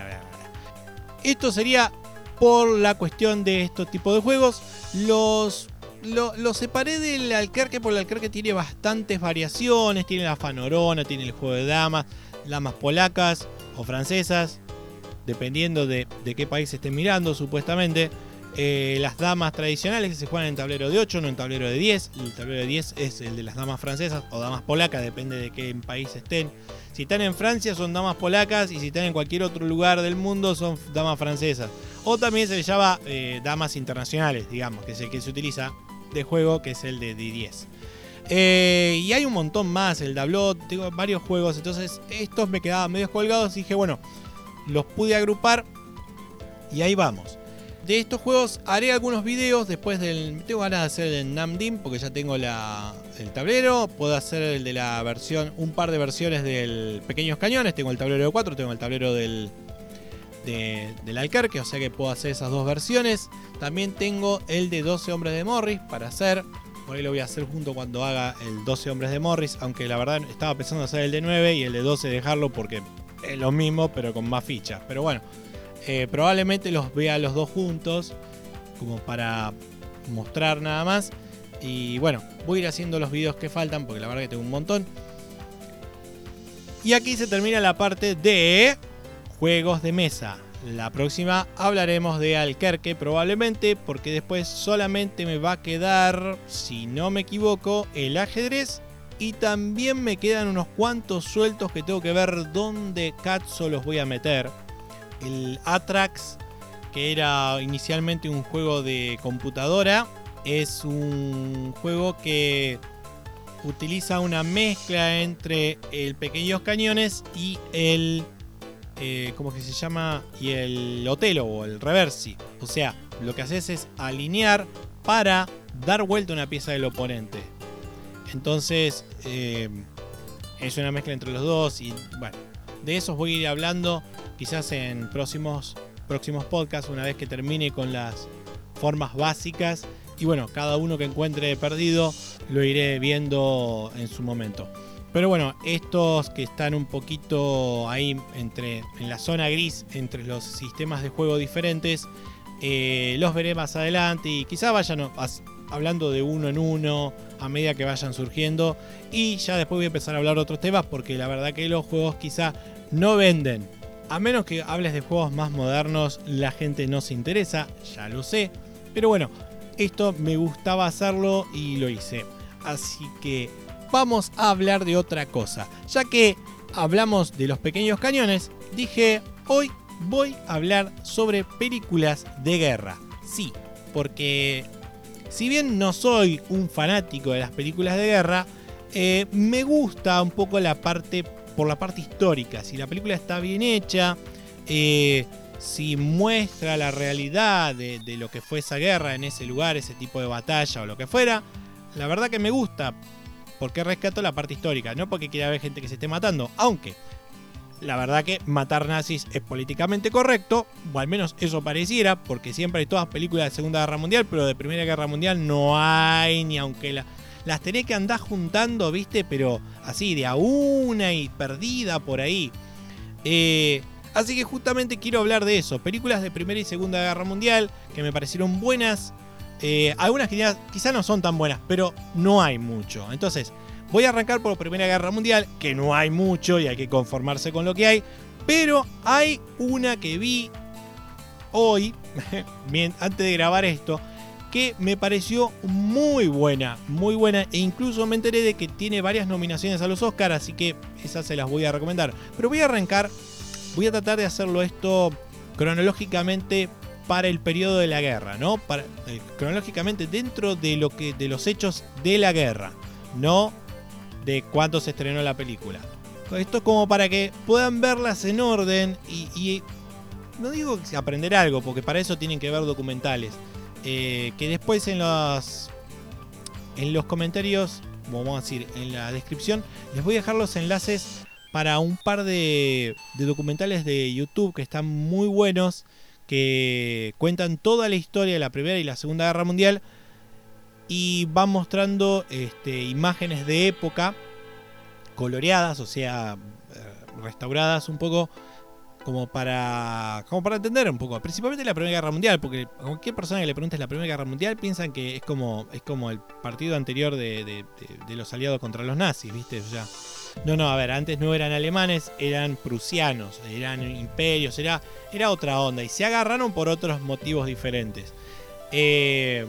esto sería por la cuestión de estos tipos de juegos. Los lo, separé del Alcarque porque el Alcarque tiene bastantes variaciones. Tiene la fanorona, tiene el juego de damas, damas polacas o francesas, dependiendo de, qué país estén mirando, supuestamente. Eh, las damas tradicionales que se juegan en tablero de 8, no en tablero de 10. El tablero de 10 es el de las damas francesas o damas polacas, depende de qué país estén. Si están en Francia son damas polacas y si están en cualquier otro lugar del mundo son damas francesas. O también se le llama eh, damas internacionales, digamos, que es el que se utiliza de juego, que es el de D10. Eh, y hay un montón más, el Dablot, tengo varios juegos, entonces estos me quedaban medio colgados y dije, bueno, los pude agrupar y ahí vamos. De estos juegos haré algunos videos después del... Tengo ganas de hacer el Namdim porque ya tengo la, el tablero. Puedo hacer el de la versión, un par de versiones del Pequeños Cañones. Tengo el tablero de 4, tengo el tablero del, del Alcarque, o sea que puedo hacer esas dos versiones. También tengo el de 12 hombres de Morris para hacer. Por ahí lo voy a hacer junto cuando haga el 12 hombres de Morris, aunque la verdad estaba pensando hacer el de 9 y el de 12 dejarlo porque es lo mismo, pero con más fichas. Pero bueno, eh, probablemente los vea los dos juntos, como para mostrar nada más. Y bueno, voy a ir haciendo los videos que faltan, porque la verdad que tengo un montón. Y aquí se termina la parte de juegos de mesa. La próxima hablaremos de Alquerque probablemente porque después solamente me va a quedar, si no me equivoco, el ajedrez y también me quedan unos cuantos sueltos que tengo que ver dónde cazzo los voy a meter. El Atrax, que era inicialmente un juego de computadora, es un juego que utiliza una mezcla entre el Pequeños Cañones y el eh, ¿cómo que se llama? Y el Otelo o el Reversi. O sea, lo que haces es alinear para dar vuelta una pieza del oponente. Entonces, eh, es una mezcla entre los dos y bueno, de eso voy a ir hablando quizás en próximos, próximos podcasts, una vez que termine con las formas básicas Y bueno, cada uno que encuentre perdido lo iré viendo en su momento. Pero bueno, estos que están un poquito ahí entre en la zona gris entre los sistemas de juego diferentes, eh, los veré más adelante y quizá vayan hablando de uno en uno a medida que vayan surgiendo. Y ya después voy a empezar a hablar de otros temas porque la verdad que los juegos quizá no venden. A menos que hables de juegos más modernos, la gente no se interesa, ya lo sé. Pero bueno, esto me gustaba hacerlo y lo hice. Así que vamos a hablar de otra cosa. Ya que hablamos de los pequeños cañones, dije, hoy voy a hablar sobre películas de guerra. Sí, porque si bien no soy un fanático de las películas de guerra, eh, me gusta un poco la parte por la parte histórica. Si la película está bien hecha, eh, si muestra la realidad de, de, lo que fue esa guerra en ese lugar, ese tipo de batalla o lo que fuera, la verdad que me gusta. Porque rescato la parte histórica, no porque quiera ver gente que se esté matando, aunque la verdad que matar nazis es políticamente correcto, o al menos eso pareciera, porque siempre hay todas películas de Segunda Guerra Mundial, pero de Primera Guerra Mundial no hay, ni aunque la, las tenés que andar juntando, viste, pero así, de a una y perdida por ahí. Eh, así que justamente quiero hablar de eso, películas de Primera y Segunda Guerra Mundial que me parecieron buenas, eh, algunas que quizás no son tan buenas, pero no hay mucho. Entonces, Voy a arrancar por Primera Guerra Mundial, que no hay mucho y hay que conformarse con lo que hay. Pero hay una que vi hoy, antes de grabar esto, que me pareció muy buena, muy buena. E incluso me enteré de que tiene varias nominaciones a los Oscars, así que esas se las voy a recomendar. Pero voy a arrancar, voy a tratar de hacerlo esto cronológicamente para el periodo de la guerra, ¿no? Eh, cronológicamente dentro de, lo que, de los hechos de la guerra, no de cuándo se estrenó la película. Esto es como para que puedan verlas en orden y, no digo aprender algo, porque para eso tienen que ver documentales. Eh, que después en los, en los comentarios, vamos a decir, en la descripción, les voy a dejar los enlaces para un par de documentales de YouTube que están muy buenos, que cuentan toda la historia de la Primera y la Segunda Guerra Mundial y va mostrando este, imágenes de época coloreadas, o sea, eh, restauradas un poco como para como para entender un poco, principalmente la Primera Guerra Mundial, porque cualquier persona que le preguntes la Primera Guerra Mundial piensan que es como es como el partido anterior de, los aliados contra los nazis, ¿viste? No, no, a ver, antes no eran alemanes, eran prusianos, eran imperios, era, era otra onda, y se agarraron por otros motivos diferentes. Eh,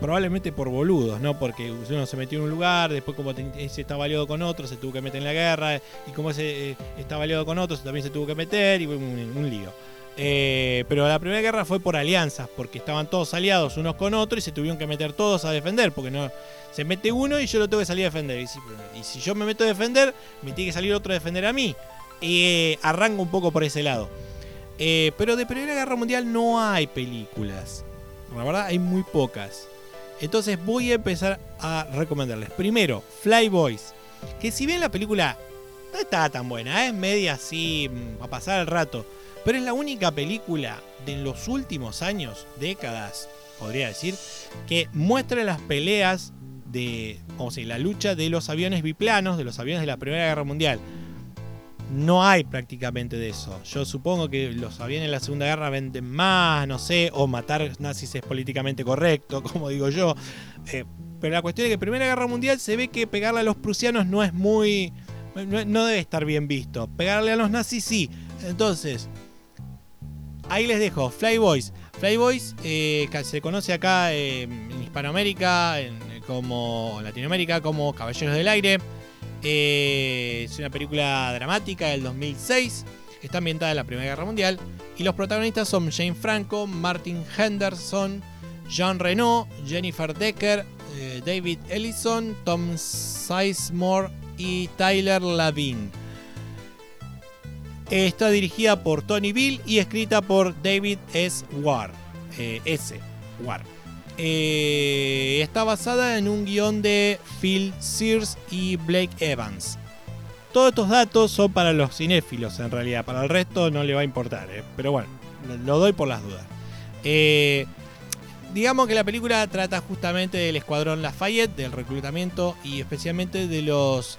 probablemente por boludos, ¿no? Porque uno se metió en un lugar, después como ese estaba aliado con otro, se tuvo que meter en la guerra, y como eh, estaba aliado con otros, también se tuvo que meter, y fue un, lío. Eh, pero la primera guerra fue por alianzas, porque estaban todos aliados unos con otros y se tuvieron que meter todos a defender, porque no se mete uno y yo lo tengo que salir a defender. Y si, yo me meto a defender, me tiene que salir otro a defender a mí. Eh, arranco un poco por ese lado. pero de Primera Guerra Mundial no hay películas. La verdad, hay muy pocas. Entonces voy a empezar a recomendarles. Primero, Fly Boys. Que si bien la película no está tan buena, es media así, mm, a pasar el rato. Pero es la única película de los últimos años, décadas, podría decir, que muestra las peleas de, la lucha de los aviones biplanos, de los aviones de la Primera Guerra Mundial no hay prácticamente de eso. Yo supongo que los aviones en la Segunda Guerra venden más, no sé, o matar nazis es políticamente correcto, como digo yo. Eh, pero la cuestión es que Primera Guerra Mundial se ve que pegarle a los prusianos no es muy... No, debe estar bien visto. Pegarle a los nazis sí. Entonces, ahí les dejo. Flyboys. Flyboys eh, se conoce acá en Hispanoamérica, en, como Latinoamérica, como Caballeros del Aire. Eh, es una película dramática del 2006. Está ambientada en la Primera Guerra Mundial. Y los protagonistas son Jane Franco, Martin Henderson, Jean Reno, Jennifer Decker, eh, David Ellison, Tom Sizemore y Tyler Lavin. Está dirigida por Tony Bill y escrita por David S. Ward. Eh, S. Ward. Eh, está basada en un guion de Phil Sears y Blake Evans. Todos estos datos son para los cinéfilos en realidad, para el resto no le va a importar, eh. pero bueno, lo doy por las dudas. Eh, digamos que la película trata justamente del escuadrón Lafayette, del reclutamiento y especialmente de los,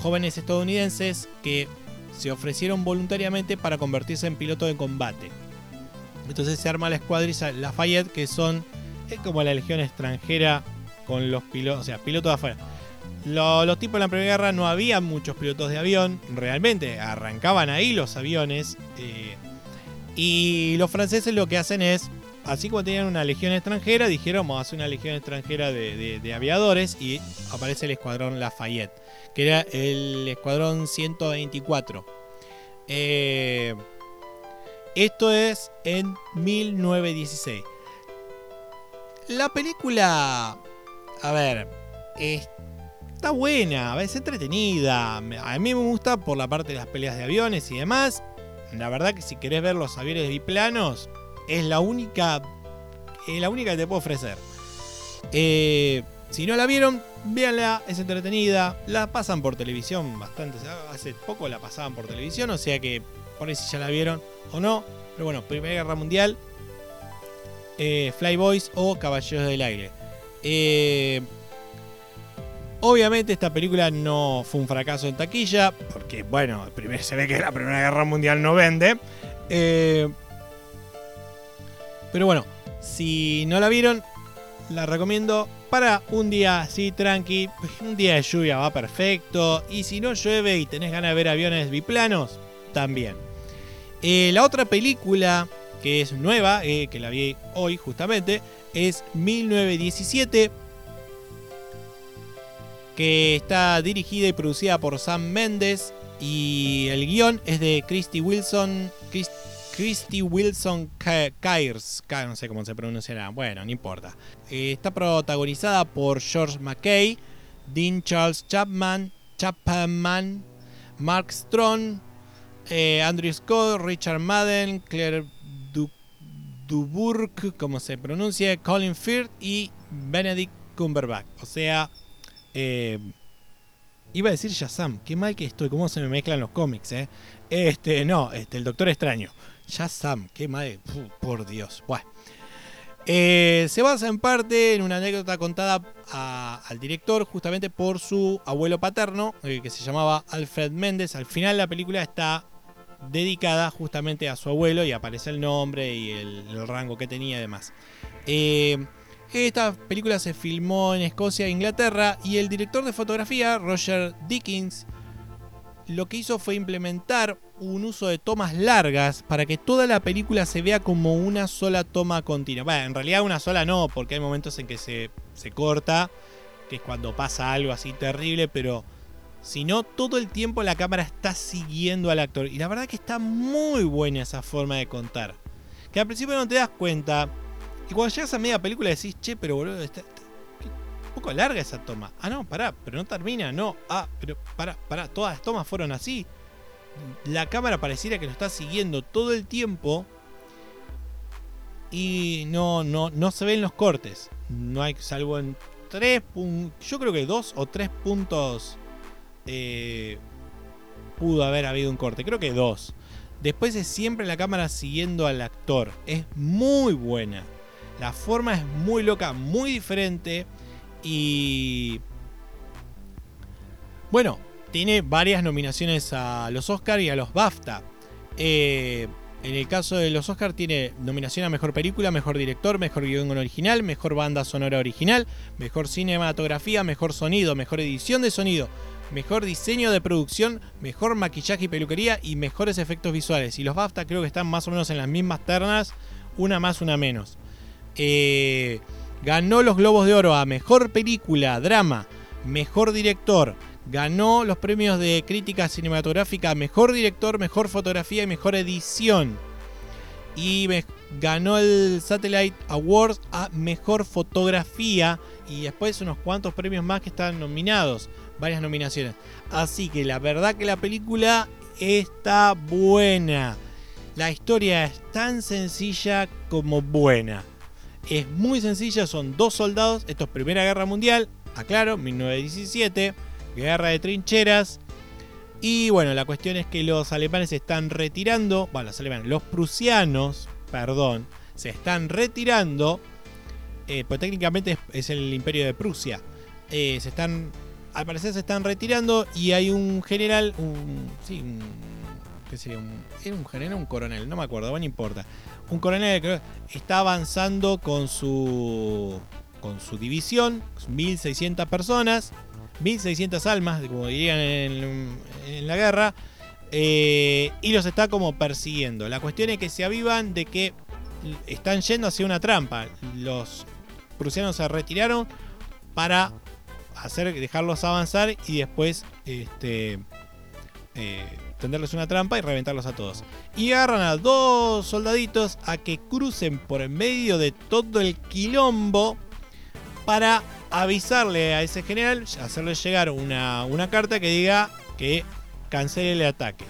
jóvenes estadounidenses que se ofrecieron voluntariamente para convertirse en pilotos de combate. Entonces se arma la escuadrilla Lafayette, que son es como la legión extranjera con los pilotos, o sea, pilotos de afuera. los tipos en la Primera Guerra no había muchos pilotos de avión, realmente arrancaban ahí los aviones. Eh, y los franceses lo que hacen es, así como tenían una legión extranjera, dijeron vamos a hacer una legión extranjera de, aviadores y aparece el escuadrón Lafayette, que era el escuadrón 124. Eh, esto es en 1916. La película, a ver, está buena, es entretenida. A mí me gusta por la parte de las peleas de aviones y demás. La verdad que si querés ver los aviones biplanos, es la única, es la única que te puedo ofrecer. Eh, si no la vieron, véanla, es entretenida. La pasan por televisión bastante. Hace poco la pasaban por televisión, o sea que por ahí si ya la vieron o no. Pero bueno, Primera Guerra Mundial, eh, Flyboys o Caballeros del Aire. Eh, Obviamente esta película no fue un fracaso en taquilla, porque bueno, primero se ve que la Primera Guerra Mundial no vende. Eh, pero bueno, si no la vieron, la recomiendo para un día así tranqui. Un día de lluvia va perfecto. Y si no llueve y tenés ganas de ver aviones biplanos, también. Eh, la otra película que es nueva, eh, que la vi hoy justamente, es 1917 que está dirigida y producida por Sam Mendes y el guion es de Christy Wilson. Christy Wilson Kyers, no sé cómo se pronunciará, bueno, no importa. Eh, está protagonizada por George McKay, Dean Charles Chapman, Chapman, Mark Strong, eh, Andrew Scott, Richard Madden, Claire Dubourg, como se pronuncia, Colin Firth y Benedict Cumberbatch. O sea, eh, iba a decir Shazam, qué mal que estoy, cómo se me mezclan los cómics, ¿eh? Este, no, este, el Doctor Extraño. Shazam, qué mal, por Dios. Bueno. Eh, se basa en parte en una anécdota contada al director justamente por su abuelo paterno, que se llamaba Alfred Méndez. Al final la película está dedicada justamente a su abuelo y aparece el nombre y el, rango que tenía y demás. Eh, esta película se filmó en Escocia e Inglaterra y el director de fotografía, Roger Dickens, lo que hizo fue implementar un uso de tomas largas para que toda la película se vea como una sola toma continua. Bueno, en realidad una sola no, porque hay momentos en que se, se corta, que es cuando pasa algo así terrible, pero si no, todo el tiempo la cámara está siguiendo al actor. Y la verdad que está muy buena esa forma de contar. Que al principio no te das cuenta, y cuando llegas a media película decís, che, pero boludo, está, un poco larga esa toma. Ah, no, pará, pero no termina, no. Ah, pero pará, pará, todas las tomas fueron así. La cámara pareciera que lo está siguiendo todo el tiempo. Y no, no, no se ven los cortes. No hay, salvo en tres puntos. Yo creo que dos o tres puntos eh, pudo haber habido un corte. Creo que dos. Después es siempre la cámara siguiendo al actor. Es muy buena. La forma es muy loca, muy diferente. Y. Bueno, tiene varias nominaciones a los Oscar y a los BAFTA. Eh, en el caso de los Oscar tiene nominación a Mejor Película, Mejor Director, Mejor Guión Original, Mejor Banda Sonora Original, Mejor Cinematografía, Mejor Sonido, Mejor Edición de Sonido, Mejor Diseño de Producción, Mejor Maquillaje y Peluquería y Mejores Efectos Visuales. Y los BAFTA creo que están más o menos en las mismas ternas, una más, una menos. Eh, ganó los Globos de Oro a Mejor Película, Drama, Mejor Director. Ganó los premios de crítica cinematográfica Mejor Director, Mejor Fotografía y Mejor Edición. Y ganó el Satellite Awards a Mejor Fotografía. Y después unos cuantos premios más que están nominados. Varias nominaciones. Así que la verdad que la película está buena. La historia es tan sencilla como buena. Es muy sencilla, son dos soldados, esto es Primera Guerra Mundial, aclaro, 1917, guerra de trincheras. Y bueno, la cuestión es que los alemanes están retirando, bueno, los alemanes, los prusianos, perdón, se están retirando, eh, pues técnicamente es, el imperio de Prusia, eh, se están, al parecer se están retirando y hay un general, un, sí, un, ¿qué sería? Era un general, un coronel, no me acuerdo, bueno, no importa. Un coronel que está avanzando con su, con su división, 1600 personas, 1600 almas, como dirían en, en la guerra. Eh, y los está como persiguiendo. La cuestión es que se avivan de que están yendo hacia una trampa. Los prusianos se retiraron para hacer, dejarlos avanzar y después este, eh, tenderles una trampa y reventarlos a todos. Y agarran a dos soldaditos a que crucen por el medio de todo el quilombo para avisarle a ese general, hacerle llegar una, una carta que diga que cancele el ataque.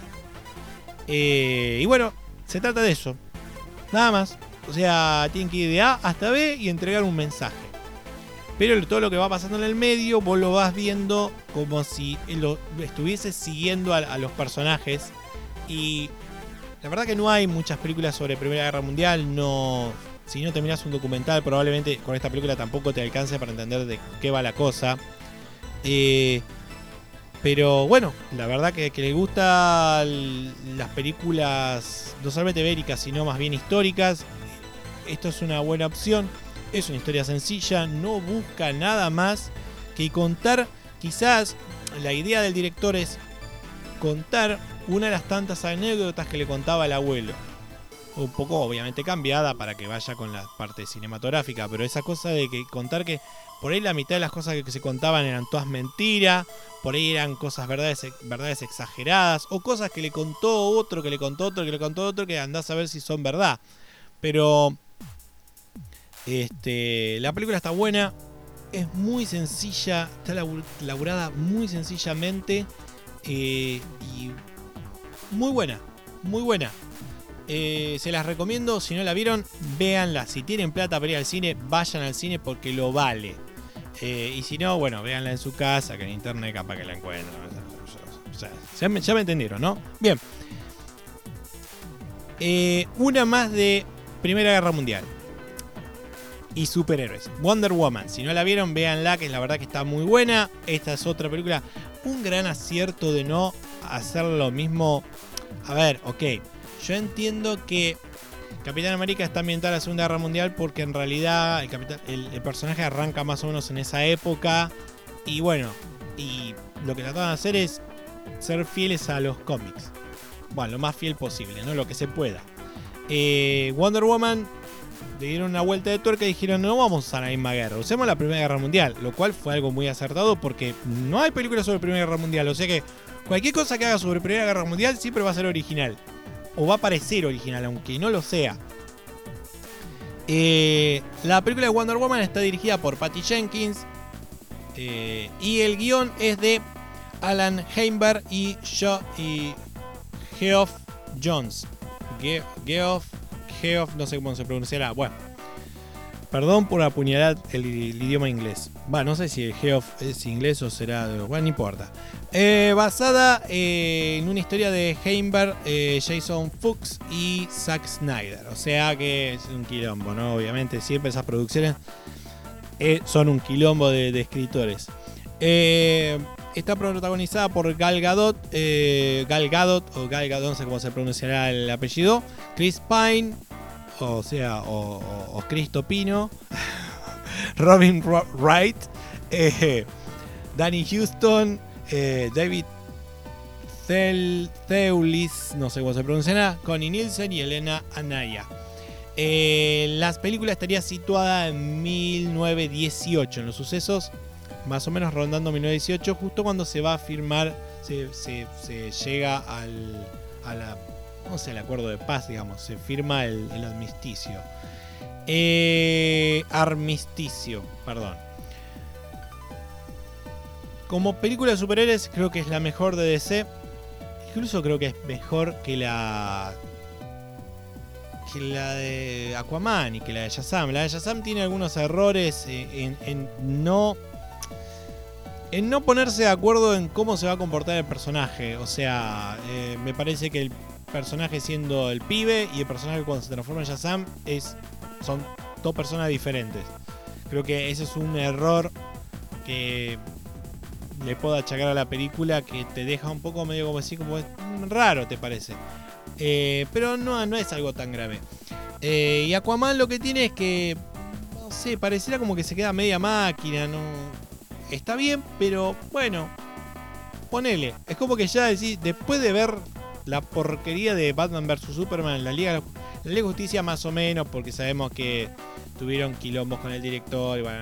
Eh, y bueno, se trata de eso. Nada más. O sea, tienen que ir de A hasta B y entregar un mensaje. Pero todo lo que va pasando en el medio, vos lo vas viendo como si lo estuvieses siguiendo a, los personajes. Y la verdad que no hay muchas películas sobre Primera Guerra Mundial. No, si no terminas un documental, probablemente con esta película tampoco te alcance para entender de qué va la cosa. Eh, pero bueno, la verdad que, que le gustan las películas no solamente bélicas, sino más bien históricas. Esto es una buena opción. Es una historia sencilla, no busca nada más que contar. Quizás la idea del director es contar una de las tantas anécdotas que le contaba el abuelo. Un poco obviamente cambiada para que vaya con la parte cinematográfica, pero esa cosa de que contar que por ahí la mitad de las cosas que se contaban eran todas mentiras, por ahí eran cosas verdades, verdades exageradas, o cosas que le contó otro, que le contó otro, que le contó otro, que andás a ver si son verdad. Pero este, la película está buena, es muy sencilla, está laburada muy sencillamente eh, y muy buena, muy buena. Eh, se las recomiendo, si no la vieron, véanla. Si tienen plata para ir al cine, vayan al cine porque lo vale. Eh, y si no, bueno, véanla en su casa, que en internet capaz que la encuentran. O sea, ya, me, entendieron, ¿no? Bien. Una más de Primera Guerra Mundial. Y superhéroes. Wonder Woman. Si no la vieron, véanla, que la verdad que está muy buena. Esta es otra película. Un gran acierto de no hacer lo mismo. A ver, ok. Yo entiendo que Capitán América está ambientada en la Segunda Guerra Mundial porque en realidad el, personaje arranca más o menos en esa época. Y bueno, y lo que trataban de hacer es ser fieles a los cómics. Bueno, lo más fiel posible, ¿no? Lo que se pueda. Eh, Wonder Woman le dieron una vuelta de tuerca y dijeron no vamos a la misma guerra, usemos la Primera Guerra Mundial, lo cual fue algo muy acertado porque no hay películas sobre Primera Guerra Mundial, o sea que cualquier cosa que haga sobre Primera Guerra Mundial siempre va a ser original o va a parecer original, aunque no lo sea. Eh, la película de Wonder Woman está dirigida por Patty Jenkins eh, y el guion es de Alan Heimberg y, Geoff Jones. Geoff, Geoff, no sé cómo se pronunciará. Bueno, perdón por apuñalar el, el idioma inglés. Va, no sé si Geoff es inglés o será. Bueno, no importa. Eh, basada eh, en una historia de Heimberg, eh, Jason Fuchs y Zack Snyder. O sea que es un quilombo, ¿no? Obviamente, siempre esas producciones son un quilombo de, escritores. está protagonizada por Gal Gadot, Gal Gadot, o Gal Gadot, no sé cómo se pronunciará el apellido, Chris Pine, o sea, o, o, Cristo Pino, Robin Wright, Danny Houston, eh, David Theulis, no sé cómo se pronuncia, Connie Nielsen y Elena Anaya. Eh, la película estaría situada en 1918, en los sucesos, más o menos rondando 1918, justo cuando se va a firmar, se, llega al, a la, no sé, el acuerdo de paz, digamos, se firma el, el armisticio. Eh, armisticio, perdón. Como película de superhéroes, creo que es la mejor de DC. Incluso creo que es mejor que la. que la de Aquaman y que la de Shazam. La de Shazam tiene algunos errores en, no. En no ponerse de acuerdo en cómo se va a comportar el personaje. O sea, eh, me parece que el personaje siendo el pibe y el personaje cuando se transforma en Shazam es son dos personas diferentes. Creo que ese es un error que le puedo achacar a la película que te deja un poco medio como así, como raro, te parece. Eh, pero no, no es algo tan grave. Eh, y Aquaman lo que tiene es que, no sé, pareciera como que se queda media máquina, no... Está bien, pero bueno, ponele. Es como que ya decís, después de ver la porquería de Batman vs. Superman, la Liga, la Liga Justicia más o menos, porque sabemos que tuvieron quilombos con el director y bueno,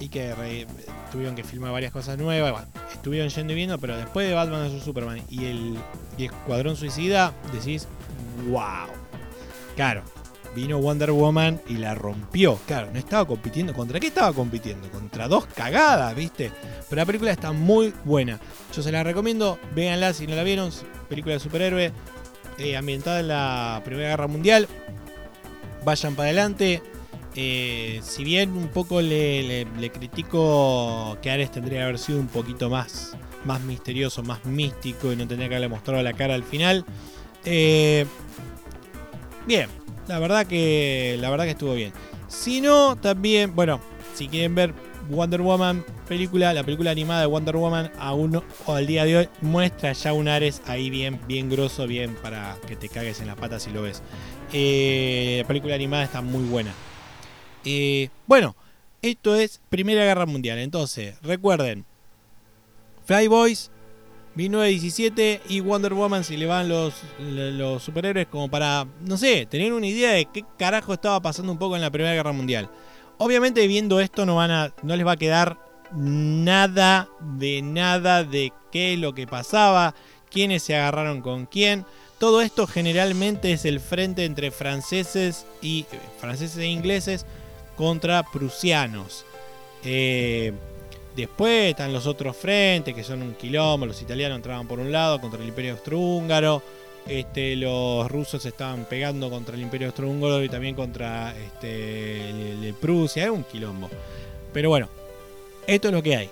y que tuvieron que filmar varias cosas nuevas. Estuvieron yendo y viendo, pero después de Batman vs Superman y el, Escuadrón Suicida, decís, wow. Claro, vino Wonder Woman y la rompió. Claro, no estaba compitiendo. ¿Contra qué estaba compitiendo? Contra dos cagadas, ¿viste? Pero la película está muy buena. Yo se la recomiendo, véanla si no la vieron. Película de superhéroe, eh, ambientada en la Primera Guerra Mundial. Vayan para adelante. Eh, si bien un poco le, critico que Ares tendría que haber sido un poquito más, más misterioso, más místico y no tendría que haberle mostrado la cara al final. Eh, bien, la verdad que la verdad que estuvo bien. Si no, también, bueno, si quieren ver Wonder Woman película, la película animada de Wonder Woman aún o al día de hoy muestra ya un Ares ahí bien, bien grosso, bien para que te cagues en las patas si lo ves. Eh, la película animada está muy buena. Eh, bueno, esto es Primera Guerra Mundial. Entonces, recuerden, Flyboys, 1917 y Wonder Woman si le van los, los superhéroes como para, no sé, tener una idea de qué carajo estaba pasando un poco en la Primera Guerra Mundial. Obviamente viendo esto no, van a, no les va a quedar nada de nada de qué lo que pasaba, quiénes se agarraron con quién. Todo esto generalmente es el frente entre franceses y franceses e ingleses contra prusianos. Eh, después están los otros frentes, que son un quilombo. Los italianos entraban por un lado contra el Imperio Austrohúngaro. Este, los rusos estaban pegando contra el Imperio Austrohúngaro y también contra este, el, Prusia. Es un quilombo. Pero bueno, esto es lo que hay.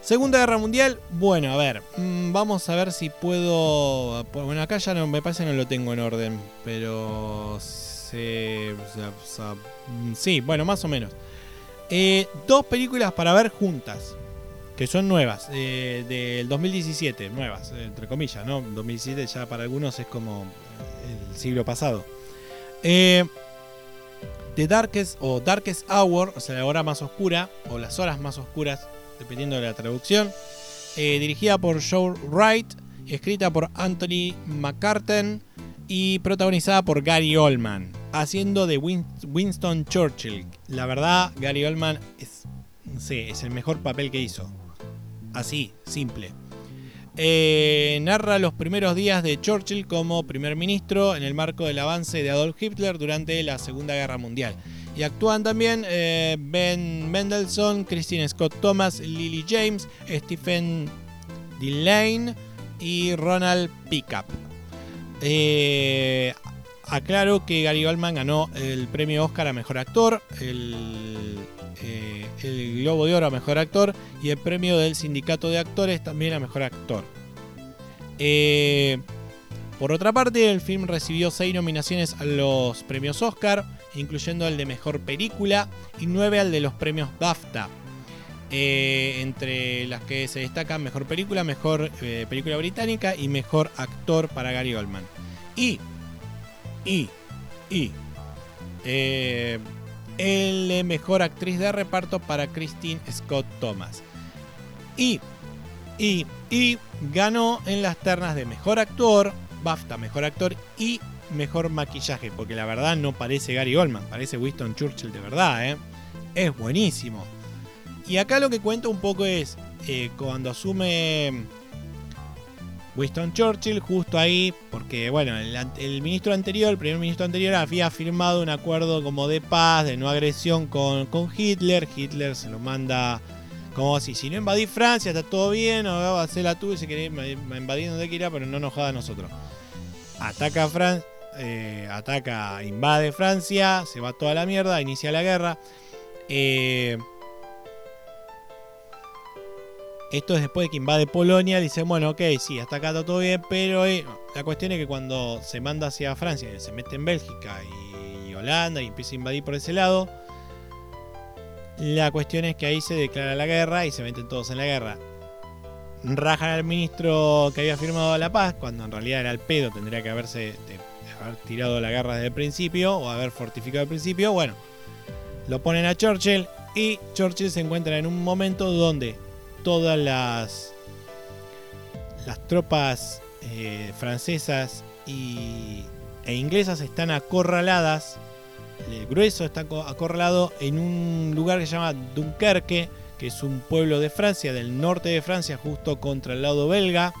Segunda Guerra Mundial, bueno, a ver, mm, vamos a ver si puedo... Bueno, acá ya no, me parece no lo tengo en orden, pero Mm, sí, bueno, más o menos. Eh, dos películas para ver juntas, que son nuevas, eh, del 2017, nuevas, entre comillas, ¿no? 2017 ya para algunos es como el siglo pasado. Eh, The Darkest o Darkest Hour, o sea, la hora más oscura, o las horas más oscuras, dependiendo de la traducción, dirigida por Joe Wright, escrita por Anthony McCarten y protagonizada por Gary Oldman haciendo de Winston Churchill. La verdad, Gary Oldman es, es el mejor papel que hizo. Así, simple. Eh, narra los primeros días de Churchill como primer ministro en el marco del avance de Adolf Hitler durante la Segunda Guerra Mundial. Y actúan también eh, Ben Mendelssohn, Christine Scott Thomas, Lily James, Stephen Delane y Ronald Pickup. Eh, Aclaro que Gary Oldman ganó el premio Oscar a Mejor Actor, eh, Globo de Oro a Mejor Actor y el premio del Sindicato de Actores también a Mejor Actor. Eh, por otra parte, el film recibió seis nominaciones a los premios Oscar, incluyendo el de Mejor Película y nueve al de los premios BAFTA. Eh, entre las que se destacan Mejor Película, Mejor Película Británica y Mejor Actor para Gary Oldman. Y y, y eh, el mejor actriz de reparto para Christine Scott Thomas. Y, y, y ganó en las ternas de mejor actor, BAFTA mejor actor y mejor maquillaje, porque la verdad no parece Gary Oldman, parece Winston Churchill de verdad, ¿eh? es buenísimo. Y acá lo que cuento un poco es eh, cuando asume Winston Churchill justo ahí, porque bueno, el, ministro anterior, el primer ministro anterior había firmado un acuerdo como de paz, de no agresión con, con Hitler. Hitler se lo manda como si, si no invadí Francia, está todo bien, o va a hacer la tuya, si querés invadir donde quiera, pero no nos a nosotros. Ataca a Francia, eh, ataca, invade Francia, se va toda la mierda, inicia la guerra. Eh, esto es después de que invade Polonia. Dicen, bueno, ok, sí, hasta acá está todo bien, pero eh, la cuestión es que cuando se manda hacia Francia, se mete en Bélgica y, Holanda y empieza a invadir por ese lado. La cuestión es que ahí se declara la guerra y se meten todos en la guerra. Rajan al ministro que había firmado la paz, cuando en realidad era el pedo, tendría que haberse haber tirado la guerra desde el principio o haber fortificado al principio. Bueno, lo ponen a Churchill y Churchill se encuentra en un momento donde todas las, las tropas eh, francesas y, e inglesas están acorraladas. El grueso está acorralado en un lugar que se llama Dunkerque, que es un pueblo de Francia, del norte de Francia, justo contra el lado belga.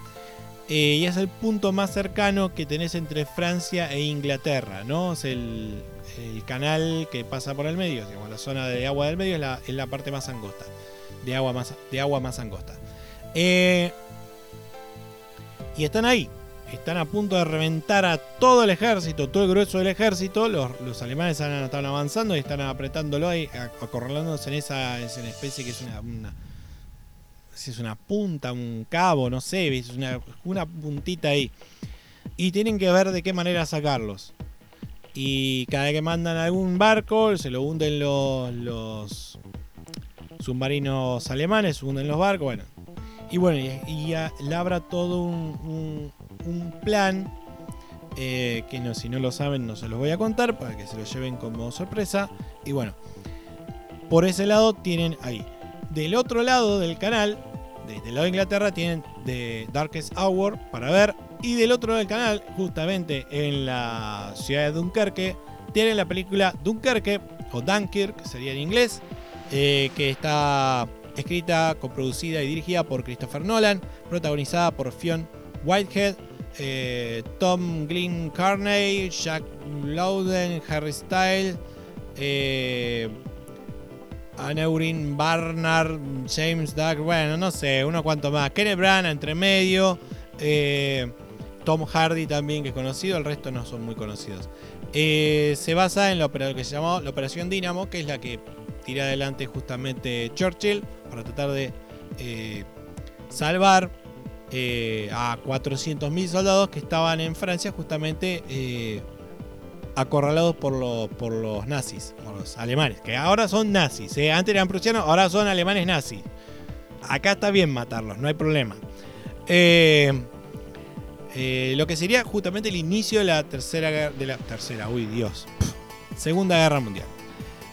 Eh, y es el punto más cercano que tenés entre Francia e Inglaterra, ¿no? Es el, canal que pasa por el medio, digamos, la zona de agua del medio es la, parte más angosta, de agua más, de agua más angosta. Eh, y están ahí, están a punto de reventar a todo el ejército, todo el grueso del ejército. Los, alemanes están, avanzando y están apretándolo ahí, acorralándose en esa, especie que es una, si es una punta, un cabo, no sé, es una, una puntita ahí. Y tienen que ver de qué manera sacarlos. Y cada vez que mandan algún barco, se lo hunden los, los submarinos alemanes, hunden los barcos, bueno. Y bueno, y, labra todo un, plan eh, que si no lo saben no se los voy a contar para que se lo lleven como sorpresa. Y bueno, por ese lado tienen ahí. Del otro lado del canal, desde el lado de Inglaterra, tienen The Darkest Hour para ver. Y del otro lado del canal, justamente en la ciudad de Dunkerque, tienen la película Dunkerque, o Dunkirk, sería en inglés, eh, que está escrita, coproducida y dirigida por Christopher Nolan, protagonizada por Fionn Whitehead, eh, Tom Glynn Carney, Jack Lowden, Harry Styles, eh, Aneurin Barnard, James Duck, bueno, no sé, uno cuanto más. Kenneth Branagh entre medio. Eh, Tom Hardy también, que es conocido, el resto no son muy conocidos. Eh, se basa en lo que se llamó la Operación Dynamo, que es la que tira adelante justamente Churchill para tratar de eh, salvar a 400.000 soldados que estaban en Francia justamente acorralados por, por los nazis, por los alemanes, que ahora son nazis. ¿eh? Antes eran prusianos, ahora son alemanes nazis. Acá está bien matarlos, no hay problema. Eh, eh, lo que sería justamente el inicio de la tercera. De la tercera, uy Dios. Segunda guerra mundial.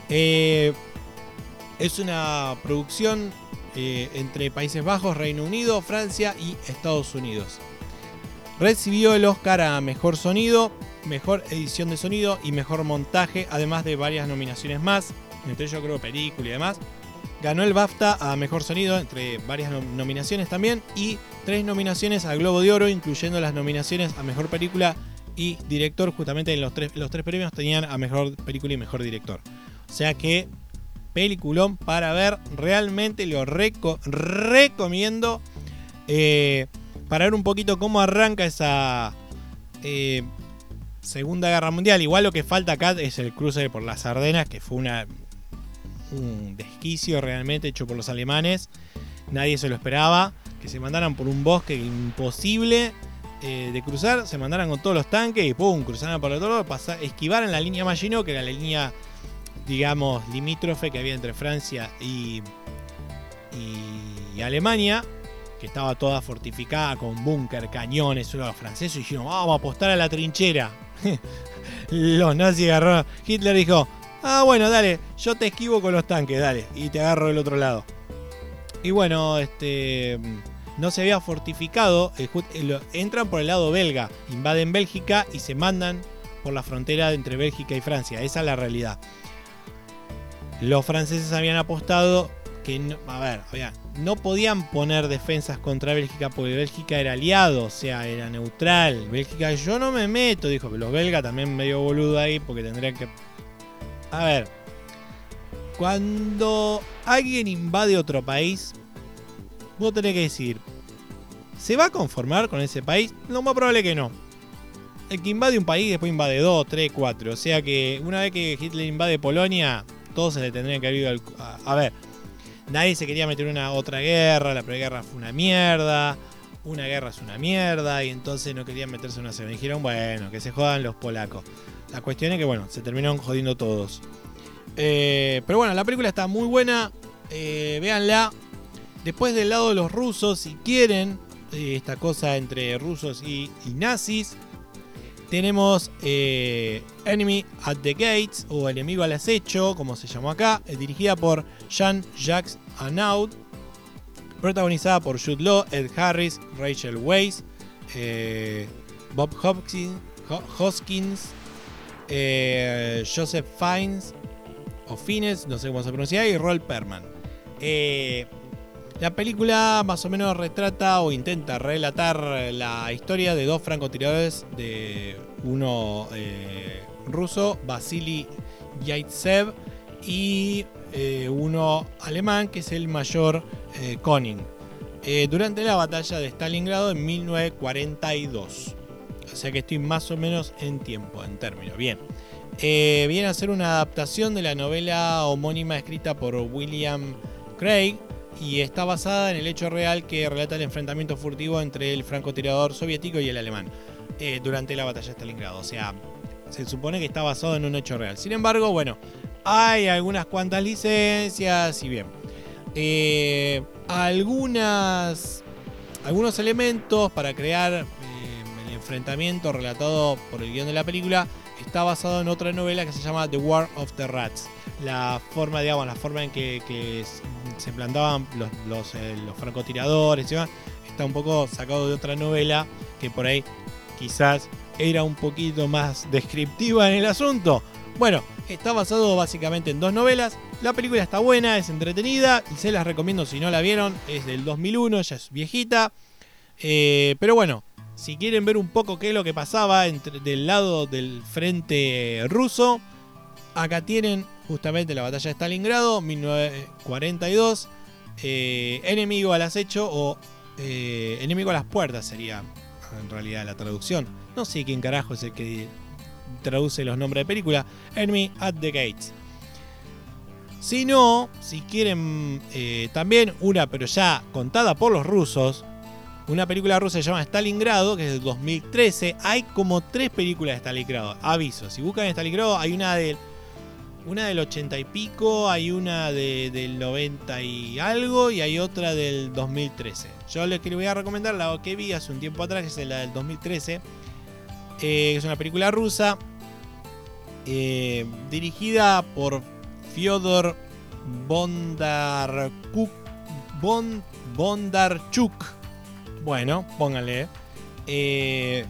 es una producción entre Países Bajos, Reino Unido, Francia y Estados Unidos. Recibió el Oscar a Mejor Sonido, Mejor Edición de Sonido y Mejor Montaje, además de varias nominaciones más, entre ellos creo película y demás. Ganó el BAFTA a Mejor Sonido, entre varias nominaciones también, y tres nominaciones al Globo de Oro, incluyendo las nominaciones a Mejor Película y Director. Justamente en los tres, los tres premios tenían a Mejor Película y Mejor Director. O sea que, peliculón para ver, realmente lo recomiendo. Eh, para ver un poquito cómo arranca esa eh, Segunda Guerra Mundial. Igual lo que falta acá es el cruce por las Ardenas, que fue una, un desquicio realmente hecho por los alemanes. Nadie se lo esperaba. Que se mandaran por un bosque imposible eh, de cruzar. Se mandaran con todos los tanques y ¡pum! Cruzaran por el otro lado. esquivaran la línea Maginot, que era la línea, digamos, limítrofe que había entre Francia y, y Alemania que estaba toda fortificada con búnker, cañones, los franceses dijeron, vamos a apostar a la trinchera. los nazis agarraron, Hitler dijo, ah bueno, dale, yo te esquivo con los tanques, dale, y te agarro del otro lado. Y bueno, este no se había fortificado, eh, entran por el lado belga, invaden Bélgica y se mandan por la frontera entre Bélgica y Francia, esa es la realidad. Los franceses habían apostado que, no, a ver, no podían poner defensas contra Bélgica porque Bélgica era aliado, o sea, era neutral. Bélgica, yo no me meto, dijo, los belgas también medio boludo ahí porque tendrían que... A ver, cuando alguien invade otro país, vos tenés que decir, ¿se va a conformar con ese país? Lo más probable que no. El que invade un país después invade dos, tres, cuatro. O sea que una vez que Hitler invade Polonia, todos se le tendrían que haber ido al... A ver, Nadie se quería meter en una otra guerra, la primera guerra fue una mierda, una guerra es una mierda, y entonces no querían meterse en una segunda. Dijeron, bueno, que se jodan los polacos. La cuestión es que, bueno, se terminaron jodiendo todos. Eh, pero bueno, la película está muy buena. Eh, véanla. Después del lado de los rusos, si quieren, eh, esta cosa entre rusos y, nazis. Tenemos eh, Enemy at the Gates o Enemigo al Acecho, como se llamó acá, eh, dirigida por Jean-Jacques Arnaud, protagonizada por Jude Law, Ed Harris, Rachel Weisz, Bob Hopkins, Ho- Hoskins, eh, Joseph Fiennes, o Fiennes, no sé cómo se pronuncia, y Roll Perman. Eh, la película más o menos retrata o intenta relatar la historia de dos francotiradores, de uno eh, ruso, Vasily Yaitsev, y uno alemán, que es el mayor eh, Koning, durante la batalla de Stalingrado en 1942. O sea que estoy más o menos en tiempo, en término. Bien. Eh, viene a ser una adaptación de la novela homónima escrita por William Craig y está basada en el hecho real que relata el enfrentamiento furtivo entre el francotirador soviético y el alemán eh, durante la batalla de Stalingrado. O sea, se supone que está basado en un hecho real. Sin embargo, bueno, hay algunas cuantas licencias y bien. eh, algunas, algunos elementos para crear enfrentamiento relatado por el guion de la película está basado en otra novela que se llama The War of the Rats. La forma, digamos, la forma en que, se plantaban eh, los francotiradores y demás, está un poco sacado de otra novela que por ahí quizás era un poquito más descriptiva en el asunto. Bueno, está basado básicamente en dos novelas. La película está buena, es entretenida y se las recomiendo si no la vieron. Es del 2001, ya es viejita. Eh, pero bueno, si quieren ver un poco qué es lo que pasaba entre, del lado del frente ruso, acá tienen justamente la batalla de Stalingrado, 1942. eh, enemigo al acecho o eh, enemigo a las puertas sería en realidad la traducción. No sé quién carajo es el que traduce los nombres de película. Enemy at the Gates. Si no, si quieren eh, también una, pero ya contada por los rusos, una película rusa se llama Stalingrado, que es del 2013. Hay como tres películas de Stalingrado. Aviso, si buscan Stalingrado, hay una del, una del 80 y pico, hay una de- del 90 y algo, y hay otra del 2013. Yo les voy a recomendar la que vi hace un tiempo atrás, que es la del 2013. eh, es una película rusa eh, dirigida por Fyodor Bondarchuk. Bon- Bondarchuk. Bueno, pónganle. Eh,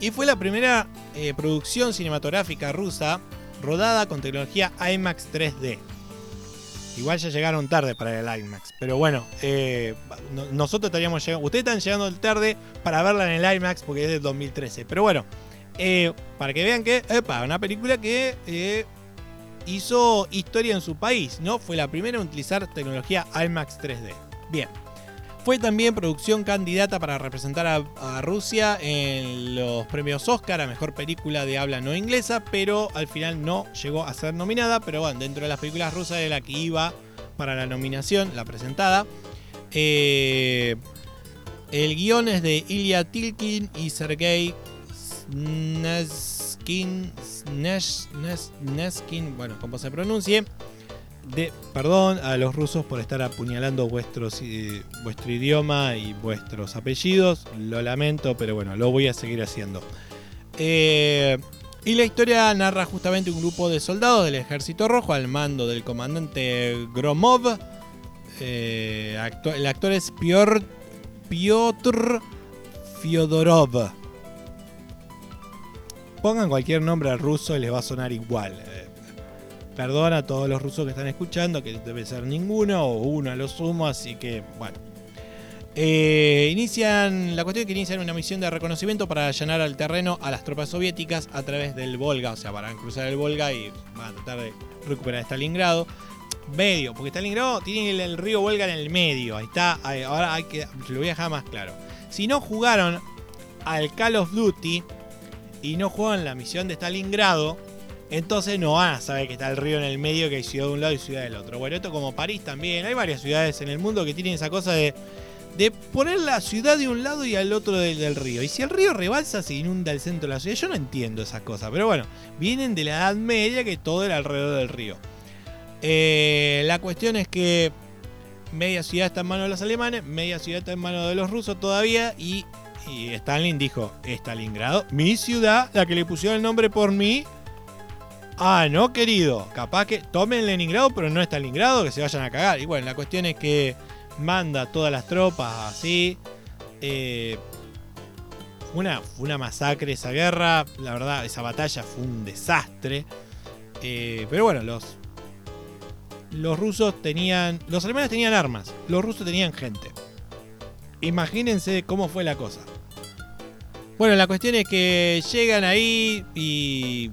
y fue la primera eh, producción cinematográfica rusa rodada con tecnología IMAX 3D. Igual ya llegaron tarde para el IMAX. Pero bueno, eh, no- nosotros estaríamos llegando. Ustedes están llegando tarde para verla en el IMAX porque es del 2013. Pero bueno, para que vean que, epa, una película que hizo historia en su país, ¿no? Fue la primera en utilizar tecnología IMAX 3D. Bien. Fue también producción candidata para representar a, Rusia en los premios Oscar a mejor película de habla no inglesa, pero al final no llegó a ser nominada. Pero bueno, dentro de las películas rusas era la que iba para la nominación, la presentada. Eh, el guion es de Ilya Tilkin y Sergei Neskin, bueno, como se pronuncie. De, perdón a los rusos por estar apuñalando eh, vuestro idioma y vuestros apellidos. Lo lamento, pero bueno, lo voy a seguir haciendo. Eh, y la historia narra justamente un grupo de soldados del Ejército Rojo al mando del comandante Gromov. Eh, el actor es Piotr, Piotr Fyodorov. Pongan cualquier nombre ruso y les va a sonar igual. Perdona a todos los rusos que están escuchando, que debe ser ninguno o uno a lo sumo, así que bueno. Eh, inician, la cuestión es que inician una misión de reconocimiento para allanar al terreno a las tropas soviéticas a través del Volga, o sea, van a cruzar el Volga y van a tratar de recuperar Stalingrado. Medio, porque Stalingrado tiene el, río Volga en el medio, ahí está, ahora hay que, lo voy a dejar más claro. Si no jugaron al Call of Duty y no jugaron la misión de Stalingrado, entonces no van a saber que está el río en el medio, que hay ciudad de un lado y ciudad del otro. Bueno, esto como París también. Hay varias ciudades en el mundo que tienen esa cosa de, de poner la ciudad de un lado y al otro del, río. Y si el río rebalsa, se inunda el centro de la ciudad. Yo no entiendo esas cosas, pero bueno, vienen de la Edad Media que todo era alrededor del río. Eh, la cuestión es que media ciudad está en manos de los alemanes, media ciudad está en manos de los rusos todavía y, y Stalin dijo, Stalingrado, mi ciudad, la que le pusieron el nombre por mí. Ah, no, querido. Capaz que tomen Leningrado, pero no Stalingrado, que se vayan a cagar. Y bueno, la cuestión es que manda todas las tropas así. Eh, una, una masacre esa guerra. La verdad, esa batalla fue un desastre. Eh, pero bueno, los, los rusos tenían. Los alemanes tenían armas. Los rusos tenían gente. Imagínense cómo fue la cosa. Bueno, la cuestión es que llegan ahí y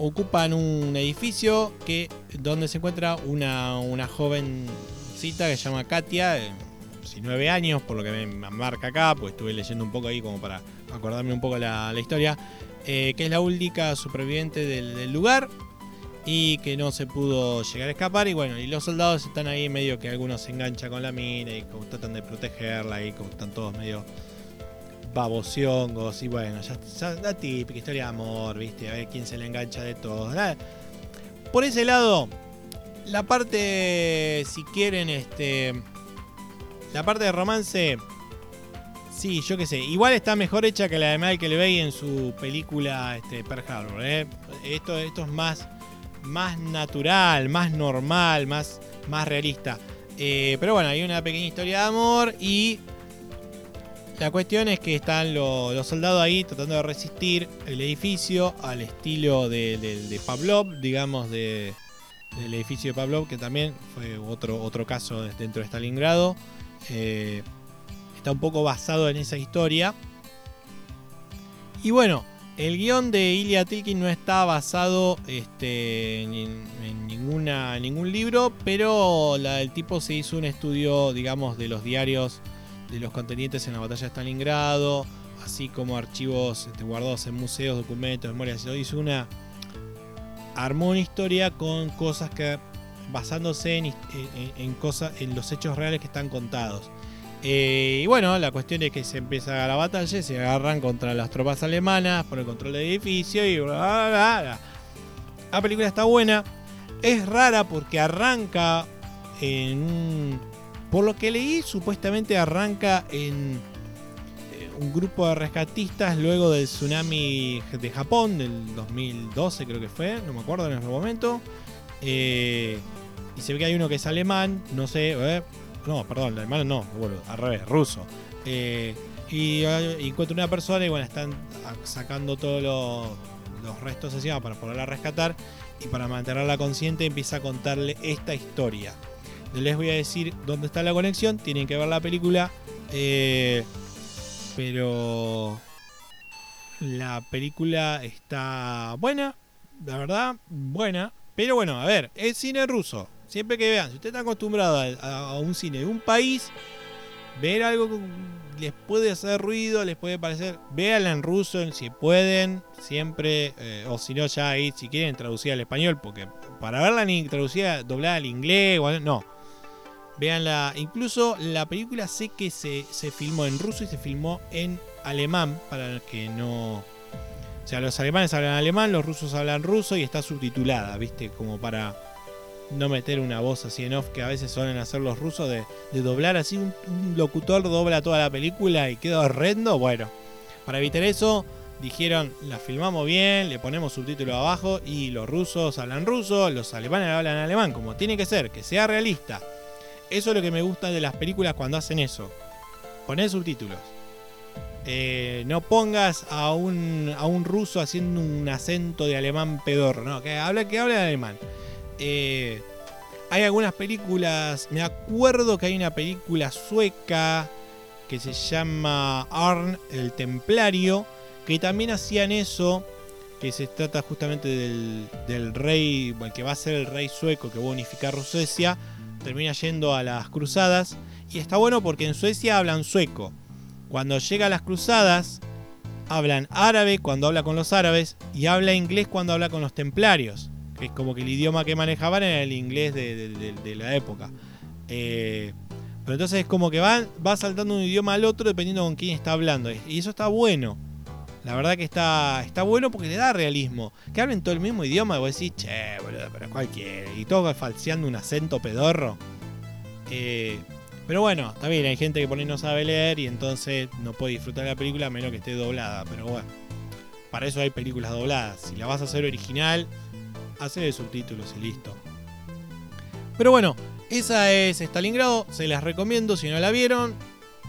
ocupan un edificio que donde se encuentra una, una joven que se llama Katia, 19 eh, años, por lo que me marca acá, pues estuve leyendo un poco ahí como para acordarme un poco la, la historia, eh, que es la única superviviente del, lugar y que no se pudo llegar a escapar. Y bueno, y los soldados están ahí medio que algunos se enganchan con la mina y como tratan de protegerla y como están todos medio babosiongos y bueno, ya, ya la típica historia de amor, viste, a ver quién se le engancha de todo. Por ese lado, la parte, si quieren, este. La parte de romance. Sí, yo qué sé. Igual está mejor hecha que la de Michael Bay en su película este, Harbor. ¿eh? Esto, esto es más, más natural, más normal, más, más realista. Eh, pero bueno, hay una pequeña historia de amor y la cuestión es que están los soldados ahí tratando de resistir el edificio al estilo de, Pavlov, digamos, de, del edificio de Pavlov, que también fue otro, otro caso dentro de Stalingrado. Eh, está un poco basado en esa historia. Y bueno, el guion de Ilya Tilkin no está basado este, en, ninguna, ningún libro, pero la, el tipo se hizo un estudio, digamos, de los diarios de los contendientes en la batalla de Stalingrado, así como archivos este, guardados en museos, documentos, memorias. Hizo una, armó una historia con cosas que basándose en, cosas, en los hechos reales que están contados. Eh, y bueno, la cuestión es que se empieza la batalla, se agarran contra las tropas alemanas por el control del edificio y. La película está buena. Es rara porque arranca en un... Por lo que leí, supuestamente arranca en un grupo de rescatistas luego del tsunami de Japón del 2012 creo que fue, no me acuerdo en ese momento. Eh, y se ve que hay uno que es alemán, no sé, eh, no, perdón, alemán no, bueno, al revés, ruso. Eh, y, encuentra una persona y bueno, están sacando todos los, restos encima para poderla rescatar y para mantenerla consciente empieza a contarle esta historia. Les voy a decir dónde está la conexión, tienen que ver la película. Pero la película está buena, la verdad, buena. Pero bueno, a ver, es cine ruso. Siempre que vean, si usted está acostumbrado a, un cine de un país, ver algo que les puede hacer ruido, les puede parecer, véanla en ruso si pueden, siempre, eh, o si no, ya ahí, si quieren traducir al español, porque para verla ni traducida, doblada al inglés, no Veanla. Incluso la película sé que se, filmó en ruso y se filmó en alemán. Para que no. O sea, los alemanes hablan alemán, los rusos hablan ruso y está subtitulada, ¿viste? Como para no meter una voz así en off que a veces suelen hacer los rusos de, doblar así. Un, locutor dobla toda la película y queda horrendo. Bueno, para evitar eso, dijeron: la filmamos bien, le ponemos subtítulo abajo y los rusos hablan ruso, los alemanes hablan alemán, como tiene que ser, que sea realista. Eso es lo que me gusta de las películas cuando hacen eso. Poner subtítulos. Eh, no pongas a un, a un ruso haciendo un acento de alemán pedorro, no, que hable, que hable alemán. Eh, hay algunas películas, me acuerdo que hay una película sueca que se llama Arn el Templario, que también hacían eso, que se trata justamente del, del rey, el que va a ser el rey sueco que va a unificar Suecia, termina yendo a las cruzadas. Y está bueno porque en Suecia hablan sueco. Cuando llega a las cruzadas, hablan árabe cuando habla con los árabes y habla inglés cuando habla con los templarios. Que es como que el idioma que manejaban era el inglés de, la época. Eh, Pero entonces es como que va, va saltando un idioma al otro dependiendo con quién está hablando. Y eso está bueno. La verdad que está, está bueno porque le da realismo. Que hablen todo el mismo idioma y vos decís, che, boludo, pero cualquiera. Y todo falseando un acento pedorro. Eh, pero bueno, está bien, hay gente que por ahí no sabe leer y entonces no puede disfrutar la película a menos que esté doblada. Pero bueno, para eso hay películas dobladas. Si la vas a hacer original, hace subtítulos y listo. Pero bueno, esa es Stalingrado, se las recomiendo si no la vieron.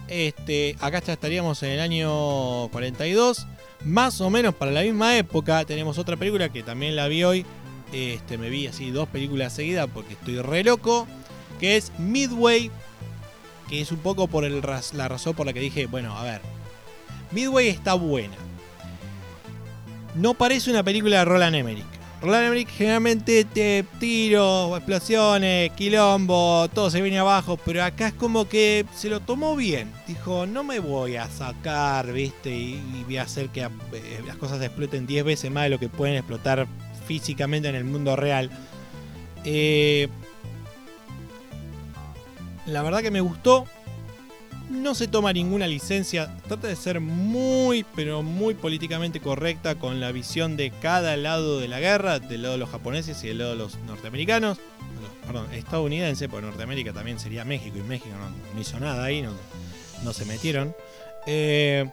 Este, acá ya estaríamos en el año 42. Más o menos para la misma época tenemos otra película que también la vi hoy. Este, me vi así dos películas seguidas porque estoy re loco. Que es Midway. Que es un poco por la razón por la que dije, bueno, a ver. Midway está buena. No parece una película de Roland Emmerich. Roland Emmerich generalmente te tiro, explosiones, quilombo, todo se viene abajo, pero acá es como que se lo tomó bien. Dijo, no me voy a sacar, viste, y, voy a hacer que eh, las cosas exploten 10 veces más de lo que pueden explotar físicamente en el mundo real. Eh, la verdad que me gustó no se toma ninguna licencia, trata de ser muy, pero muy políticamente correcta con la visión de cada lado de la guerra, del lado de los japoneses y del lado de los norteamericanos, perdón, estadounidense, porque Norteamérica también sería México y México no, hizo nada ahí, no, se metieron. Eh,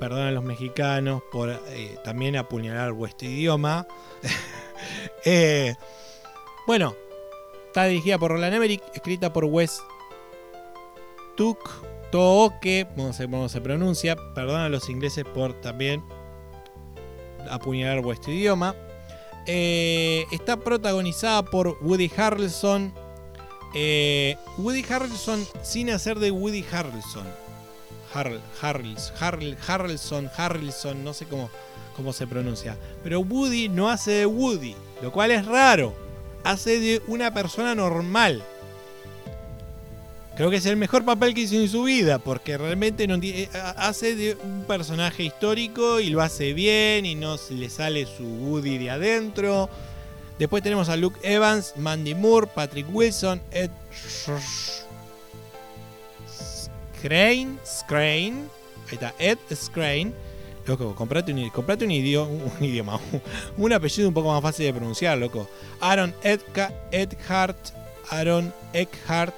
perdón a los mexicanos por eh, también apuñalar vuestro idioma. Eh, bueno, está dirigida por Roland Emmerich, escrita por Wes Tuk Tooke, a ver cómo se pronuncia, perdón a los ingleses por también apuñalar vuestro idioma. Eh, está protagonizada por Woody Harrelson. Eh, Woody Harrelson sin hacer de Woody Harrelson. Harrelson, Harrelson, no sé cómo, cómo se pronuncia. Pero Woody no hace de Woody, lo cual es raro. Hace de una persona normal. Creo que es el mejor papel que hizo en su vida, porque realmente eh, hace un personaje histórico y lo hace bien y no le sale su Woody de adentro. Después tenemos a Luke Evans, Mandy Moore, Patrick Wilson, Ed Scrane, Scrane, ahí está, Ed Scrane. Loco, comprate un, un, idioma, un idioma, un apellido un poco más fácil de pronunciar, loco. Aaron Edka, Edhart, Aaron Eckhart,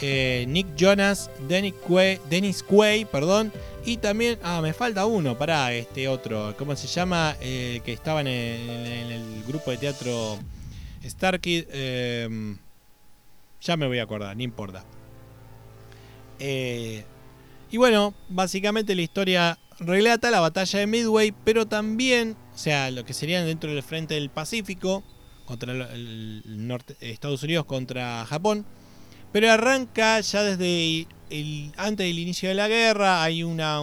eh, Nick Jonas, Dennis Quay, Dennis Quay, perdón, y también, ah, me falta uno, para este otro, ¿cómo se llama? Eh, que estaba en el, grupo de teatro Starkid, em, ya me voy a acordar, no importa. Eh, y bueno, básicamente la historia relata la batalla de Midway, pero también, o sea, lo que sería dentro del frente del Pacífico, contra Estados Unidos contra Japón pero arranca ya desde antes del inicio de la guerra. Hay una,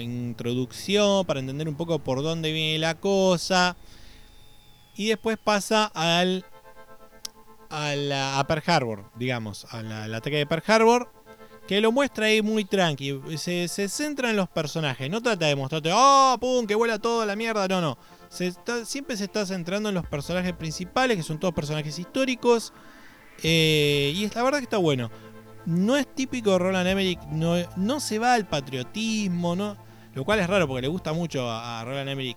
introducción para entender un poco por dónde viene la cosa. Y después pasa al, a, Pearl Harbor, digamos, al, ataque de Pearl Harbor. Que lo muestra ahí muy tranqui. Se, centra en los personajes. No trata de mostrarte, oh, pum, que vuela toda la mierda. No, no. siempre se está centrando en los personajes principales, que son todos personajes históricos. Eh, y la verdad que está bueno. No es típico Roland Emmerich, no, no se va al patriotismo, ¿no? Lo cual es raro porque le gusta mucho a, Roland Emmerich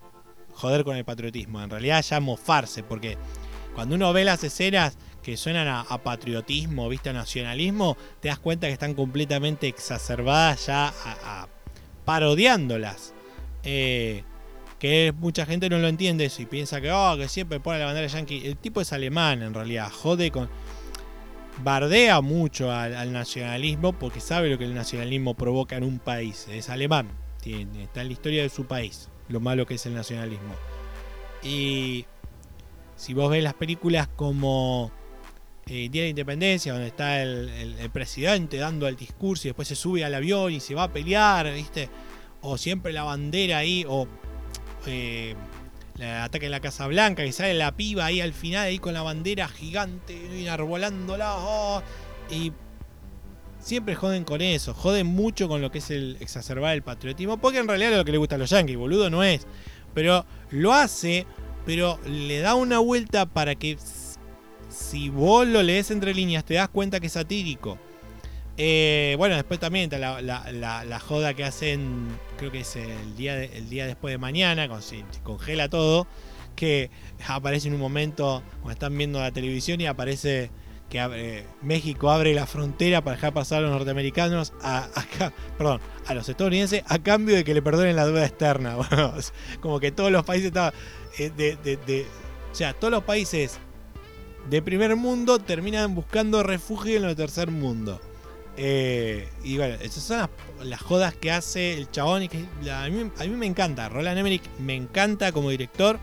joder con el patriotismo. En realidad ya mofarse, porque cuando uno ve las escenas que suenan a, patriotismo, viste, a nacionalismo, te das cuenta que están completamente exacerbadas ya parodiándolas. Eh, que mucha gente no lo entiende eso y piensa que, oh, que siempre pone la bandera yankee. El tipo es alemán en realidad, jode con bardea mucho al, nacionalismo porque sabe lo que el nacionalismo provoca en un país. Es alemán, tiene, está en la historia de su país, lo malo que es el nacionalismo. Y si vos ves las películas como eh, Día de Independencia, donde está el, presidente dando el discurso y después se sube al avión y se va a pelear, ¿viste? O siempre la bandera ahí, o eh, ataque en la Casa Blanca, que sale la piba ahí al final, ahí con la bandera gigante, enarbolándola. Oh, y siempre joden con eso, joden mucho con lo que es el exacerbar el patriotismo, porque en realidad es lo que le gusta a los yankees, boludo, no es. Pero lo hace, pero le da una vuelta para que si vos lo lees entre líneas te das cuenta que es satírico. Eh, bueno, después también está la, joda que hacen, creo que es el día, el día después de mañana, cuando se, congela todo, que aparece en un momento cuando están viendo la televisión y aparece que México abre la frontera para dejar pasar a los norteamericanos a, perdón, a los estadounidenses a cambio de que le perdonen la deuda externa. como que todos los países estaban eh, de, o sea, todos los países de primer mundo terminan buscando refugio en el tercer mundo. Eh, y bueno, esas son las, jodas que hace el chabón y que a, mí, a mí me encanta. Roland Emmerich me encanta como director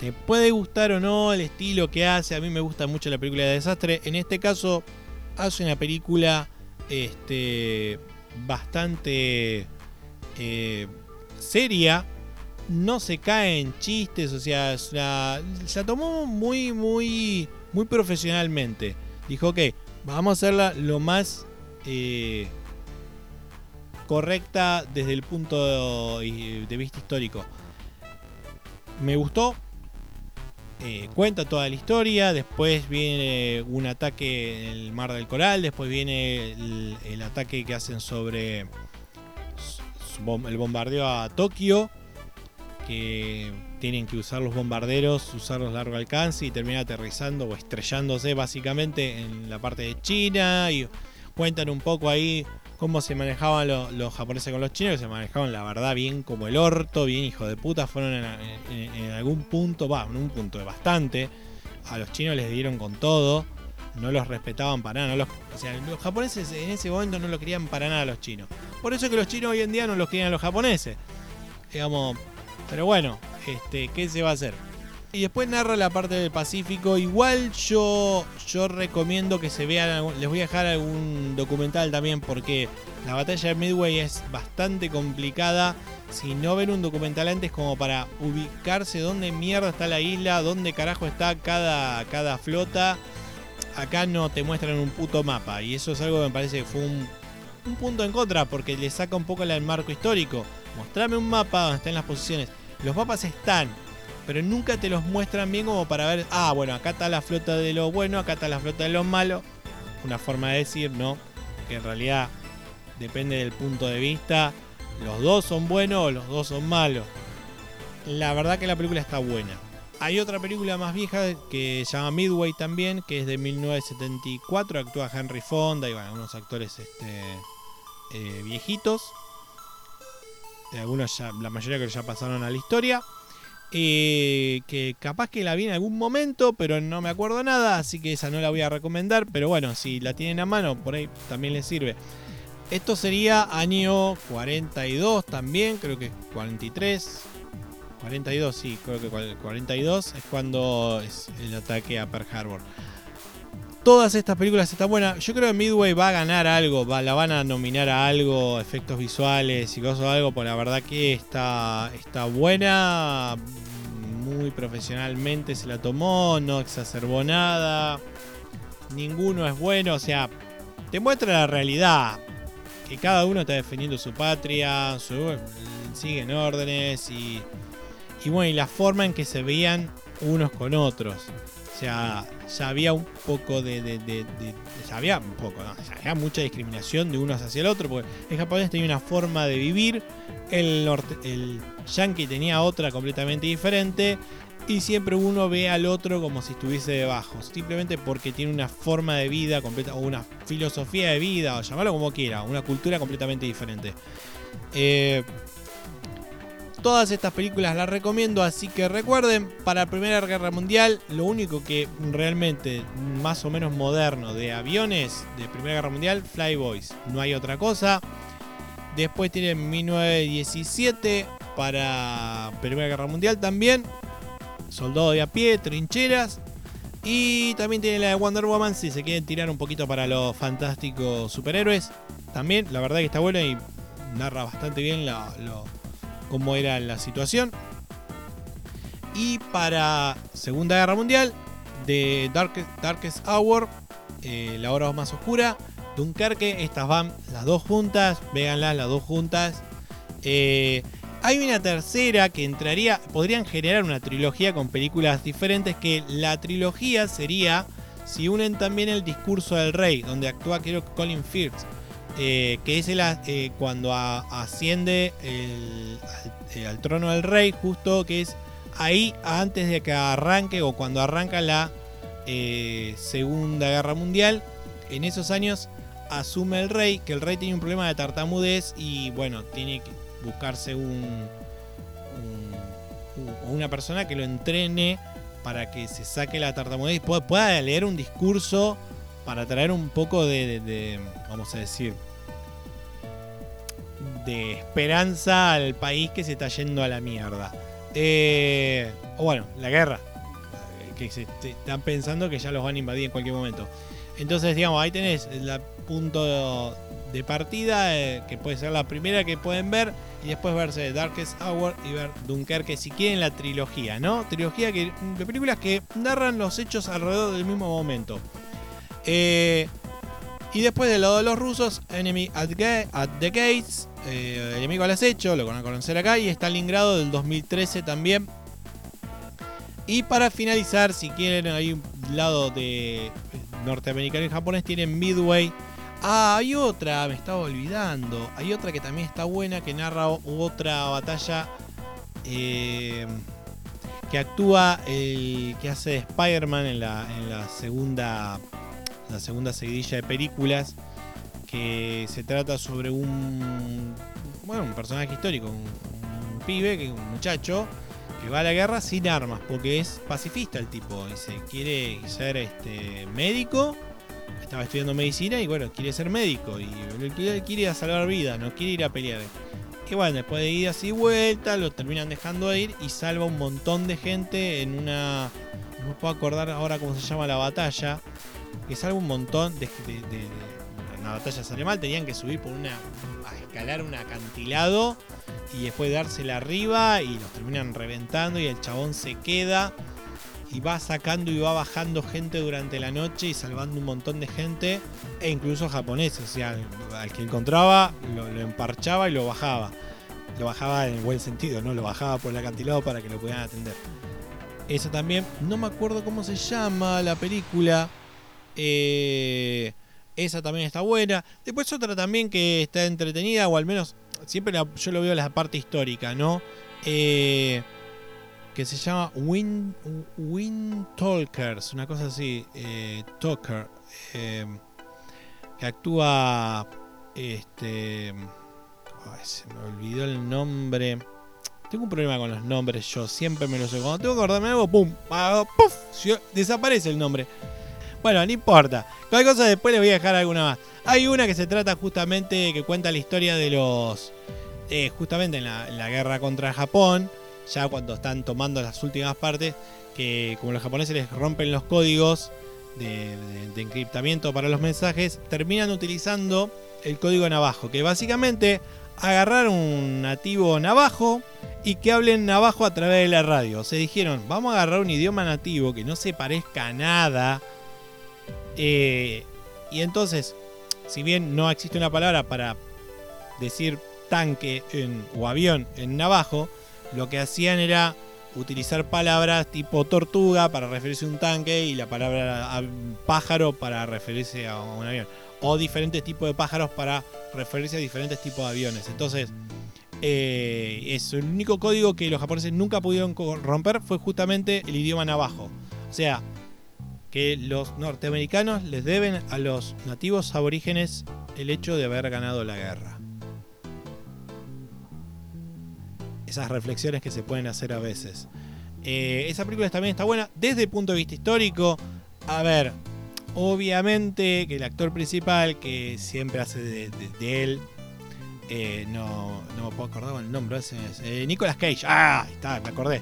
te puede gustar o no el estilo que hace. A mí me gusta mucho la película de desastre. En este caso, hace una película este, bastante eh, seria. No se cae en chistes, o sea, se la tomó muy, muy, muy profesionalmente. Dijo, ok, vamos a hacerla lo más eh, correcta desde el punto de vista histórico. Me gustó, eh, cuenta toda la historia, después viene un ataque en el Mar del Coral, después viene el, ataque que hacen sobre el bombardeo a Tokio, que tienen que usar los bombarderos, usarlos largo alcance y termina aterrizando o estrellándose básicamente en la parte de China y cuentan un poco ahí cómo se manejaban los japoneses con los chinos, que se manejaban la verdad bien como el orto, bien hijo de puta, fueron en, algún punto, va, en un punto de bastante, a los chinos les dieron con todo, no los respetaban para nada, los, o sea, los japoneses en ese momento no lo querían para nada a los chinos. Por eso que los chinos hoy en día no los querían a los japoneses. Digamos, pero bueno, este, ¿qué se va a hacer? Y después narra la parte del Pacífico. Igual yo, yo recomiendo que se vean. Les voy a dejar algún documental también porque la batalla de Midway es bastante complicada. Si no ven un documental antes como para ubicarse dónde mierda está la isla, dónde carajo está cada, cada flota. Acá no te muestran un puto mapa. Y eso es algo que me parece que fue un, un punto en contra porque le saca un poco el marco histórico. Mostrame un mapa donde estén las posiciones. Los mapas están, pero nunca te los muestran bien como para ver, ah, bueno, acá está la flota de lo bueno, acá está la flota de lo malo. Una forma de decir, ¿no? Que en realidad depende del punto de vista. Los dos son buenos o los dos son malos. La verdad que la película está buena. Hay otra película más vieja que se llama Midway también, que es de 1974. Actúa Henry Fonda y bueno, unos actores este, eh, viejitos. Algunos ya, la mayoría que ya pasaron a la historia. Eh, que capaz que la vi en algún momento, pero no me acuerdo nada, así que esa no la voy a recomendar. Pero bueno, si la tienen a mano, por ahí también les sirve. Esto sería año 42 también, creo que 43. 42, sí, creo que 42 es cuando es el ataque a Pearl Harbor todas estas películas están buenas. Yo creo que Midway va a ganar algo, la van a nominar a algo, efectos visuales y cosas algo, porque la verdad que está, está buena, muy profesionalmente se la tomó, no exacerbó nada, ninguno es bueno, o sea, te muestra la realidad, que cada uno está defendiendo su patria, siguen órdenes y, y bueno, y la forma en que se veían unos con otros. O sea, ya había un poco de. ya había un poco, ¿no? mucha discriminación de unos hacia el otro, porque el japonés tenía una forma de vivir, el, norte, el yankee tenía otra completamente diferente, y siempre uno ve al otro como si estuviese debajo, simplemente porque tiene una forma de vida completa, o una filosofía de vida, o llamarlo como quiera, una cultura completamente diferente. Eh, Todas estas películas las recomiendo, así que recuerden, para Primera Guerra Mundial, lo único que realmente más o menos moderno de aviones de Primera Guerra Mundial, Flyboys, no hay otra cosa. Después tienen 1917 para Primera Guerra Mundial también, Soldado de a pie, trincheras. Y también tienen la de Wonder Woman si se quieren tirar un poquito para los fantásticos superhéroes. También, la verdad que está buena y narra bastante bien lo, cómo era la situación. Y para Segunda Guerra Mundial, de Darkest, Hour, eh, la hora más oscura, Dunkerque, estas van las dos juntas, véanlas las dos juntas. Eh, hay una tercera que entraría, podrían generar una trilogía con películas diferentes, que la trilogía sería si unen también el discurso del rey, donde actúa creo Colin Firth, eh, que es el, eh, cuando asciende al, trono del rey, justo que es ahí antes de que arranque o cuando arranca la Segunda Guerra Mundial, en esos años asume el rey, que el rey tiene un problema de tartamudez y bueno, tiene que buscarse un, una persona que lo entrene para que se saque la tartamudez y pueda, leer un discurso para traer un poco de, vamos a decir, de esperanza al país que se está yendo a la mierda. Eh, o bueno, la guerra. Que se, están pensando que ya los van a invadir en cualquier momento. Entonces, digamos, ahí tenés el punto de partida, eh, que puede ser la primera que pueden ver, y después verse Darkest Hour y ver Dunkerque si quieren la trilogía, ¿no? Trilogía que, de películas que narran los hechos alrededor del mismo momento. Eh, y después del lado de los rusos, Enemy at, the Gates, eh, Enemigo al acecho, lo van a conocer acá, y Stalingrado del 2013 también. Y para finalizar, si quieren, hay un lado de norteamericano y japonés, tienen Midway Ah, hay otra, me estaba olvidando. Hay otra que también está buena, que narra otra batalla eh, que actúa el que hace Spider-Man en la, en la segunda la segunda seguidilla de películas que se trata sobre un bueno, un personaje histórico, un, pibe, un muchacho que va a la guerra sin armas porque es pacifista el tipo y se quiere ser este médico estaba estudiando medicina y bueno, quiere ser médico y quiere ir a salvar vidas, no quiere ir a pelear. Y bueno, después de ir así vuelta, lo terminan dejando ir y salva un montón de gente en una. No puedo acordar ahora cómo se llama la batalla. Que salva un montón de. de, de, una batalla sale mal, tenían que subir por una. a escalar un acantilado y después dársela arriba y los terminan reventando y el chabón se queda y va sacando y va bajando gente durante la noche y salvando un montón de gente e incluso japoneses. O sea, al que encontraba lo, emparchaba y lo bajaba. Lo bajaba en el buen sentido, ¿no? Lo bajaba por el acantilado para que lo pudieran atender. Eso también, no me acuerdo cómo se llama la película. Eh, esa también está buena. Después otra también que está entretenida, o al menos siempre yo lo veo en la parte histórica, ¿no? Eh, que se llama Wind, Wind Talkers, una cosa así, eh, Talker, em, que actúa, este, se me olvidó el nombre. Tengo un problema con los nombres, yo siempre me lo sé. Cuando tengo que acordarme algo, ¡pum! ¡puf! Desaparece el nombre. Bueno, no importa. Cualquier cosa después les voy a dejar alguna más. Hay una que se trata justamente, que cuenta la historia de los... Eh, justamente en la guerra contra Japón ya cuando están tomando las últimas partes, que como los japoneses les rompen los códigos de, encriptamiento para los mensajes, terminan utilizando el código navajo, que básicamente agarrar un nativo navajo y que hablen navajo a través de la radio. Se dijeron, vamos a agarrar un idioma nativo que no se parezca a nada. Eh, y entonces, si bien no existe una palabra para decir tanque o avión en navajo, lo que hacían era utilizar palabras tipo tortuga para referirse a un tanque y la palabra pájaro para referirse a un avión. O diferentes tipos de pájaros para referirse a diferentes tipos de aviones. Entonces, eh, es el único código que los japoneses nunca pudieron romper fue justamente el idioma navajo. O sea, que los norteamericanos les deben a los nativos aborígenes el hecho de haber ganado la guerra. esas reflexiones que se pueden hacer a veces. Eh, esa película también está buena desde el punto de vista histórico. A ver, obviamente que el actor principal, que siempre hace de, él, eh, no, no me puedo acordar el nombre, es, eh, Nicolas Cage. Ah, está, me acordé.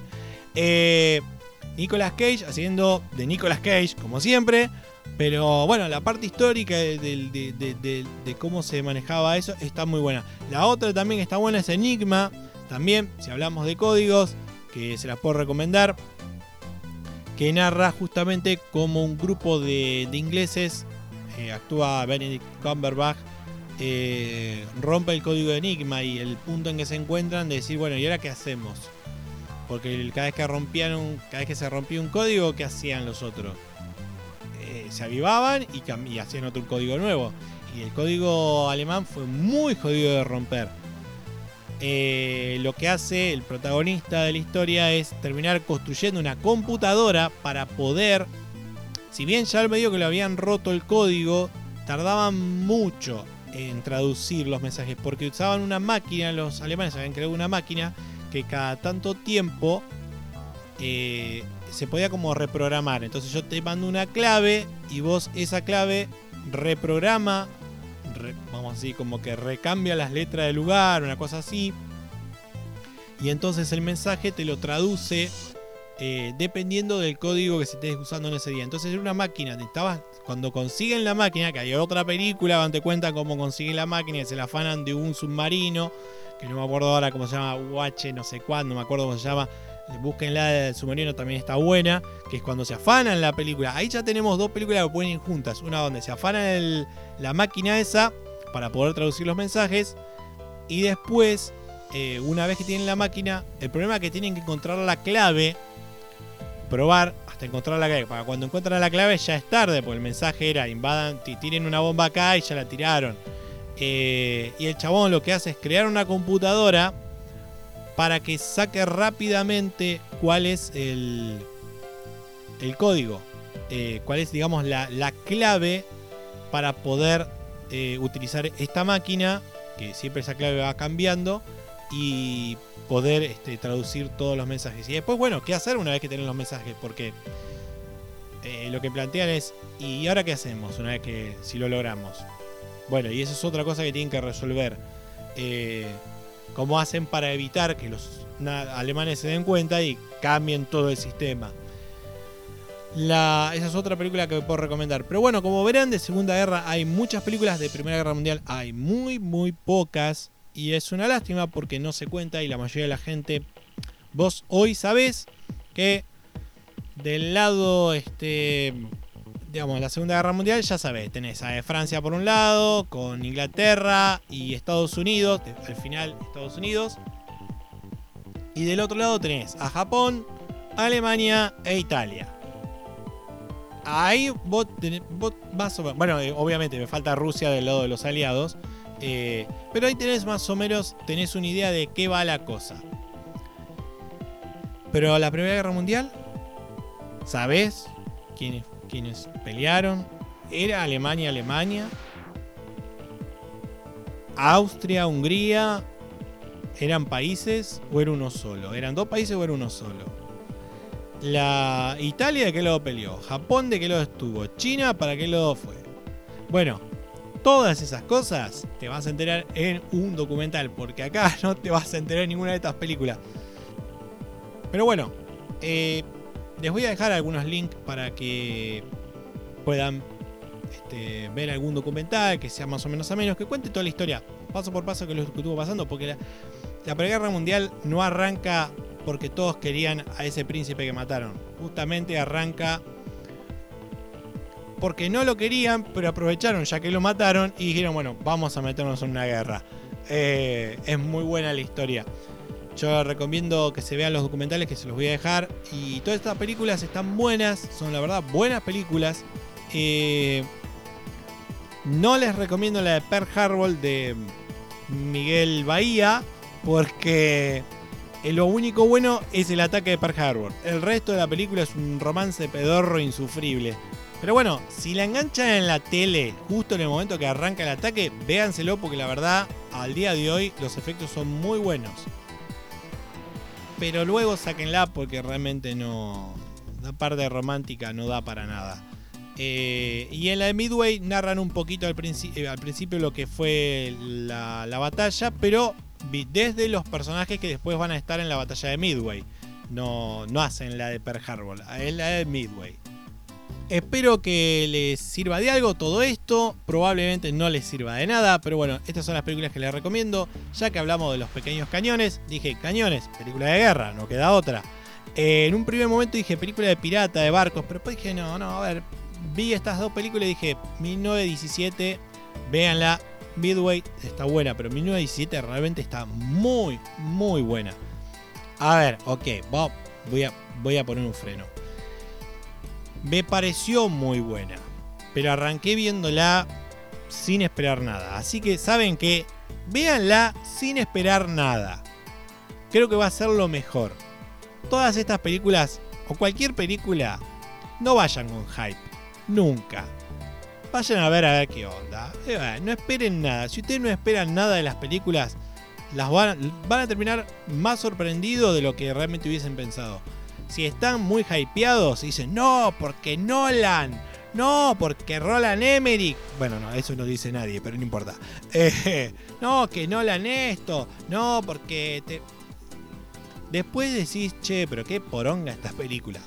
Nicolas Cage haciendo de Nicolas Cage, como siempre. Pero bueno, la parte histórica de, cómo se manejaba eso está muy buena. La otra también está buena es Enigma, también, si hablamos de códigos, que se las puedo recomendar, que narra justamente como un grupo de, ingleses, eh, actúa Benedict Cumberbatch, eh, rompe el código de Enigma y el punto en que se encuentran de decir, bueno, ¿y ahora qué hacemos? Porque cada vez que rompían cada vez que se rompía un código, ¿qué hacían los otros? Eh, se avivaban y, y hacían otro código nuevo. Y el código alemán fue muy jodido de romper. Eh, lo que hace el protagonista de la historia es terminar construyendo una computadora para poder, si bien ya medio que lo habían roto el código, tardaban mucho en traducir los mensajes porque usaban una máquina, los alemanes habían creado una máquina que cada tanto tiempo eh, se podía como reprogramar. Entonces yo te mando una clave y vos esa clave reprograma vamos así, como que recambia las letras del lugar, una cosa así. Y entonces el mensaje te lo traduce eh, dependiendo del código que se estés usando en ese día. Entonces era una máquina, cuando consiguen la máquina, que hay otra película donde te cuentan cómo consiguen la máquina y se la afanan de un submarino, que no me acuerdo ahora cómo se llama, UH no sé cuándo, me acuerdo cómo se llama. Búsquenla del submarino también está buena, que es cuando se afanan la película. Ahí ya tenemos dos películas que pueden ir juntas. Una donde se afanan la máquina esa para poder traducir los mensajes. Y después, eh, una vez que tienen la máquina, el problema es que tienen que encontrar la clave, probar hasta encontrar la clave. Para cuando encuentran la clave ya es tarde, porque el mensaje era invadan, tiren una bomba acá y ya la tiraron. Eh, y el chabón lo que hace es crear una computadora para que saque rápidamente cuál es el, el código. Eh, cuál es, digamos, la, la clave para poder eh, utilizar esta máquina, que siempre esa clave va cambiando, y poder este, traducir todos los mensajes. Y después, bueno, ¿qué hacer una vez que tienen los mensajes? Porque lo que plantean es, ¿y ahora qué hacemos una vez que si lo logramos? Bueno, y esa es otra cosa que tienen que resolver. Eh, ¿Cómo hacen para evitar que los alemanes se den cuenta y cambien todo el sistema? esa es otra película que puedo recomendar. Pero bueno, como verán, de Segunda Guerra hay muchas películas, de Primera Guerra Mundial hay muy, muy pocas. Y es una lástima porque no se cuenta y la mayoría de la gente... Vos hoy sabés que del lado, este, digamos, la Segunda Guerra Mundial, ya sabés, tenés a Francia por un lado, con Inglaterra y Estados Unidos, al final Estados Unidos. Y del otro lado tenés a Japón, Alemania e Italia. Ahí vos, tenés, más o Bueno, eh, obviamente me falta Rusia del lado de los aliados. Eh, pero ahí tenés más o menos. Tenés una idea de qué va la cosa. Pero la Primera Guerra Mundial. ¿Sabés quiénes, quiénes pelearon? ¿Era Alemania, Alemania? ¿Austria, Hungría? ¿Eran países o era uno solo? ¿Eran dos países o era uno solo? La Italia de qué lado peleó, Japón de qué lado estuvo, China para qué lado fue. Bueno, todas esas cosas te vas a enterar en un documental, porque acá no te vas a enterar en ninguna de estas películas. Pero bueno, eh, les voy a dejar algunos links para que puedan este, ver algún documental que sea más o menos a que cuente toda la historia, paso por paso que lo que estuvo pasando, porque la, la Primera Guerra Mundial no arranca porque todos querían a ese príncipe que mataron. Justamente arranca porque no lo querían, pero aprovecharon ya que lo mataron y dijeron, bueno, vamos a meternos en una guerra. Eh, es muy buena la historia. Yo recomiendo que se vean los documentales que se los voy a dejar. Y todas estas películas están buenas, son la verdad buenas películas. Eh, no les recomiendo la de Pearl Harbor de Miguel Bahía, porque lo único bueno es el ataque de Pearl Harbor. El resto de la película es un romance pedorro insufrible. Pero bueno, si la enganchan en la tele justo en el momento que arranca el ataque, véanselo porque la verdad, al día de hoy, los efectos son muy buenos. Pero luego sáquenla porque realmente no. La parte romántica no da para nada. Eh, y en la de Midway narran un poquito al, eh, principio lo que fue la, la batalla, pero desde los personajes que después van a estar en la batalla de Midway. No, no hacen la de Pearl Harbor, es la de Midway. Espero que les sirva de algo todo esto. Probablemente no les sirva de nada, pero bueno, estas son las películas que les recomiendo. Ya que hablamos de los pequeños cañones, dije cañones, película de guerra, no queda otra. Eh, en un primer momento dije película de pirata, de barcos, pero después dije no, no, a ver. Vi estas dos películas y dije 1917, véanla, Midway está buena, pero 1917 realmente está muy, muy buena. A ver, ok, voy a, voy a poner un freno. Me pareció muy buena. pero arranqué viéndola sin esperar nada. Así que saben que véanla sin esperar nada. Creo que va a ser lo mejor. Todas estas películas, o cualquier película, no vayan con hype. Nunca. Vayan a ver a ver qué onda. Eh, no esperen nada. Si ustedes no esperan nada de las películas, las van, van a terminar más sorprendidos de lo que realmente hubiesen pensado. Si están muy hypeados dicen, no, porque Nolan, no, porque Roland Emmerich. Bueno, no, eso no dice nadie, pero no importa. Eh, no, que Nolan esto. No, porque te... Después decís, che, pero qué poronga esta película.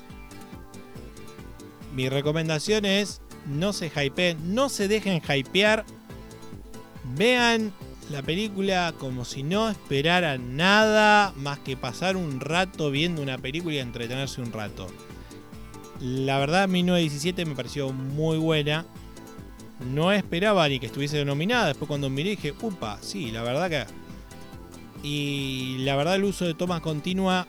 Mi recomendación es, no se hypeen, no se dejen hypear. Vean la película como si no esperaran nada más que pasar un rato viendo una película y entretenerse un rato. La verdad, 1917 me pareció muy buena. No esperaba ni que estuviese nominada. Después cuando miré dije, upa, sí, la verdad que... Y la verdad el uso de toma continua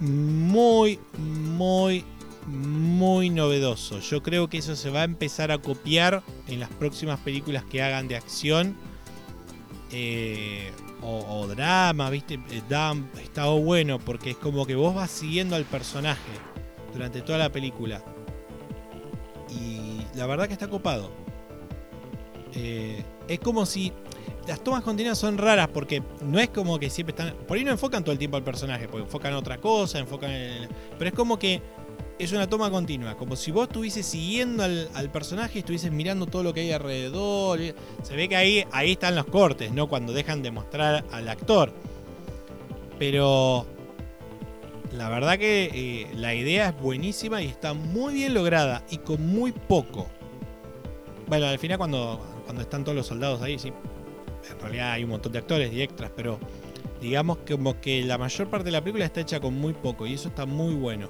muy, muy, muy novedoso. Yo creo que eso se va a empezar a copiar en las próximas películas que hagan de acción. Eh, o, drama, ¿viste? Eh, está bueno porque es como que vos vas siguiendo al personaje durante toda la película. Y la verdad que está copado. Eh, es como si las tomas continuas son raras porque no es como que siempre están. Por ahí no enfocan todo el tiempo al personaje, porque enfocan otra cosa, enfocan en. Pero es como que es una toma continua, como si vos estuvieses siguiendo al, personaje y estuvieses mirando todo lo que hay alrededor. Se ve que ahí, ahí están los cortes, ¿no? Cuando dejan de mostrar al actor. Pero la verdad que eh, la idea es buenísima y está muy bien lograda y con muy poco. Bueno, al final cuando, cuando están todos los soldados ahí, sí. En realidad hay un montón de actores y extras, pero digamos como que la mayor parte de la película está hecha con muy poco y eso está muy bueno.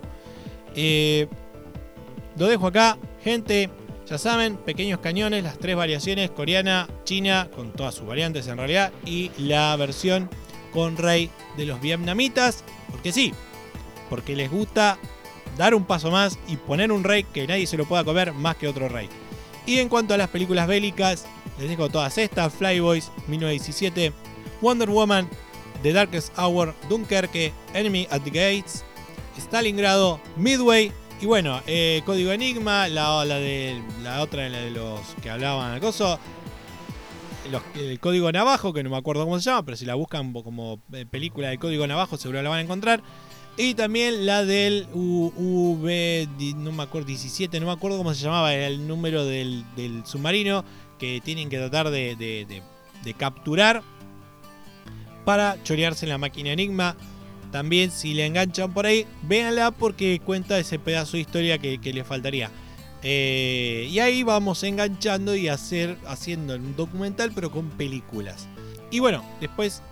Eh, lo dejo acá, gente. Ya saben, pequeños cañones, las tres variaciones, coreana, china, con todas sus variantes en realidad, y la versión con rey de los vietnamitas, porque sí, porque les gusta dar un paso más y poner un rey que nadie se lo pueda comer más que otro rey. Y en cuanto a las películas bélicas, les dejo todas estas: Flyboys 1917, Wonder Woman, The Darkest Hour, Dunkerque, Enemy at the Gates, Stalingrado, Midway y bueno, eh, Código Enigma, la, de la otra la de los que hablaban al coso. el código navajo, que no me acuerdo cómo se llama, pero si la buscan como eh, película de código navajo seguro la van a encontrar. Y también la del UV, no me acuerdo, 17, no me acuerdo cómo se llamaba, era el número del, submarino que tienen que tratar de, capturar para chorearse en la máquina Enigma. También si le enganchan por ahí, véanla porque cuenta ese pedazo de historia que, le faltaría. Eh, y ahí vamos enganchando y hacer, haciendo un documental pero con películas. Y bueno, después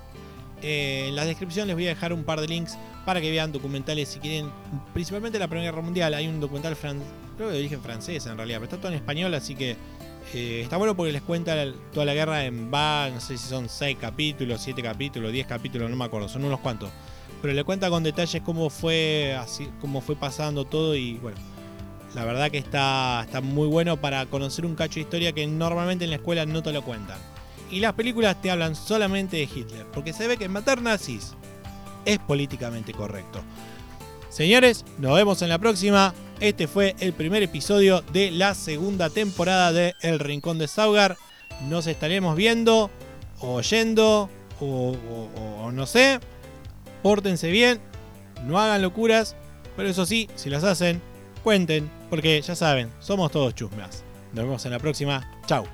eh, en la descripción les voy a dejar un par de links para que vean documentales si quieren, principalmente la Primera Guerra Mundial. Hay un documental creo que lo dije en francés en realidad, pero está todo en español, así que eh, está bueno porque les cuenta toda la guerra en va, no sé si son 6 capítulos, 7 capítulos, 10 capítulos, no me acuerdo, son unos cuantos. Pero le cuenta con detalles cómo fue, así, cómo fue pasando todo y bueno. La verdad que está, está muy bueno para conocer un cacho de historia que normalmente en la escuela no te lo cuentan. Y las películas te hablan solamente de Hitler, porque se ve que matar nazis es políticamente correcto. Señores, nos vemos en la próxima. Este fue el primer episodio de la segunda temporada de El Rincón de Saugar. Nos estaremos viendo, oyendo, o, o no sé. Pórtense bien, no hagan locuras, pero eso sí, si las hacen, cuenten, porque ya saben, somos todos chusmas. Nos vemos en la próxima. Chao.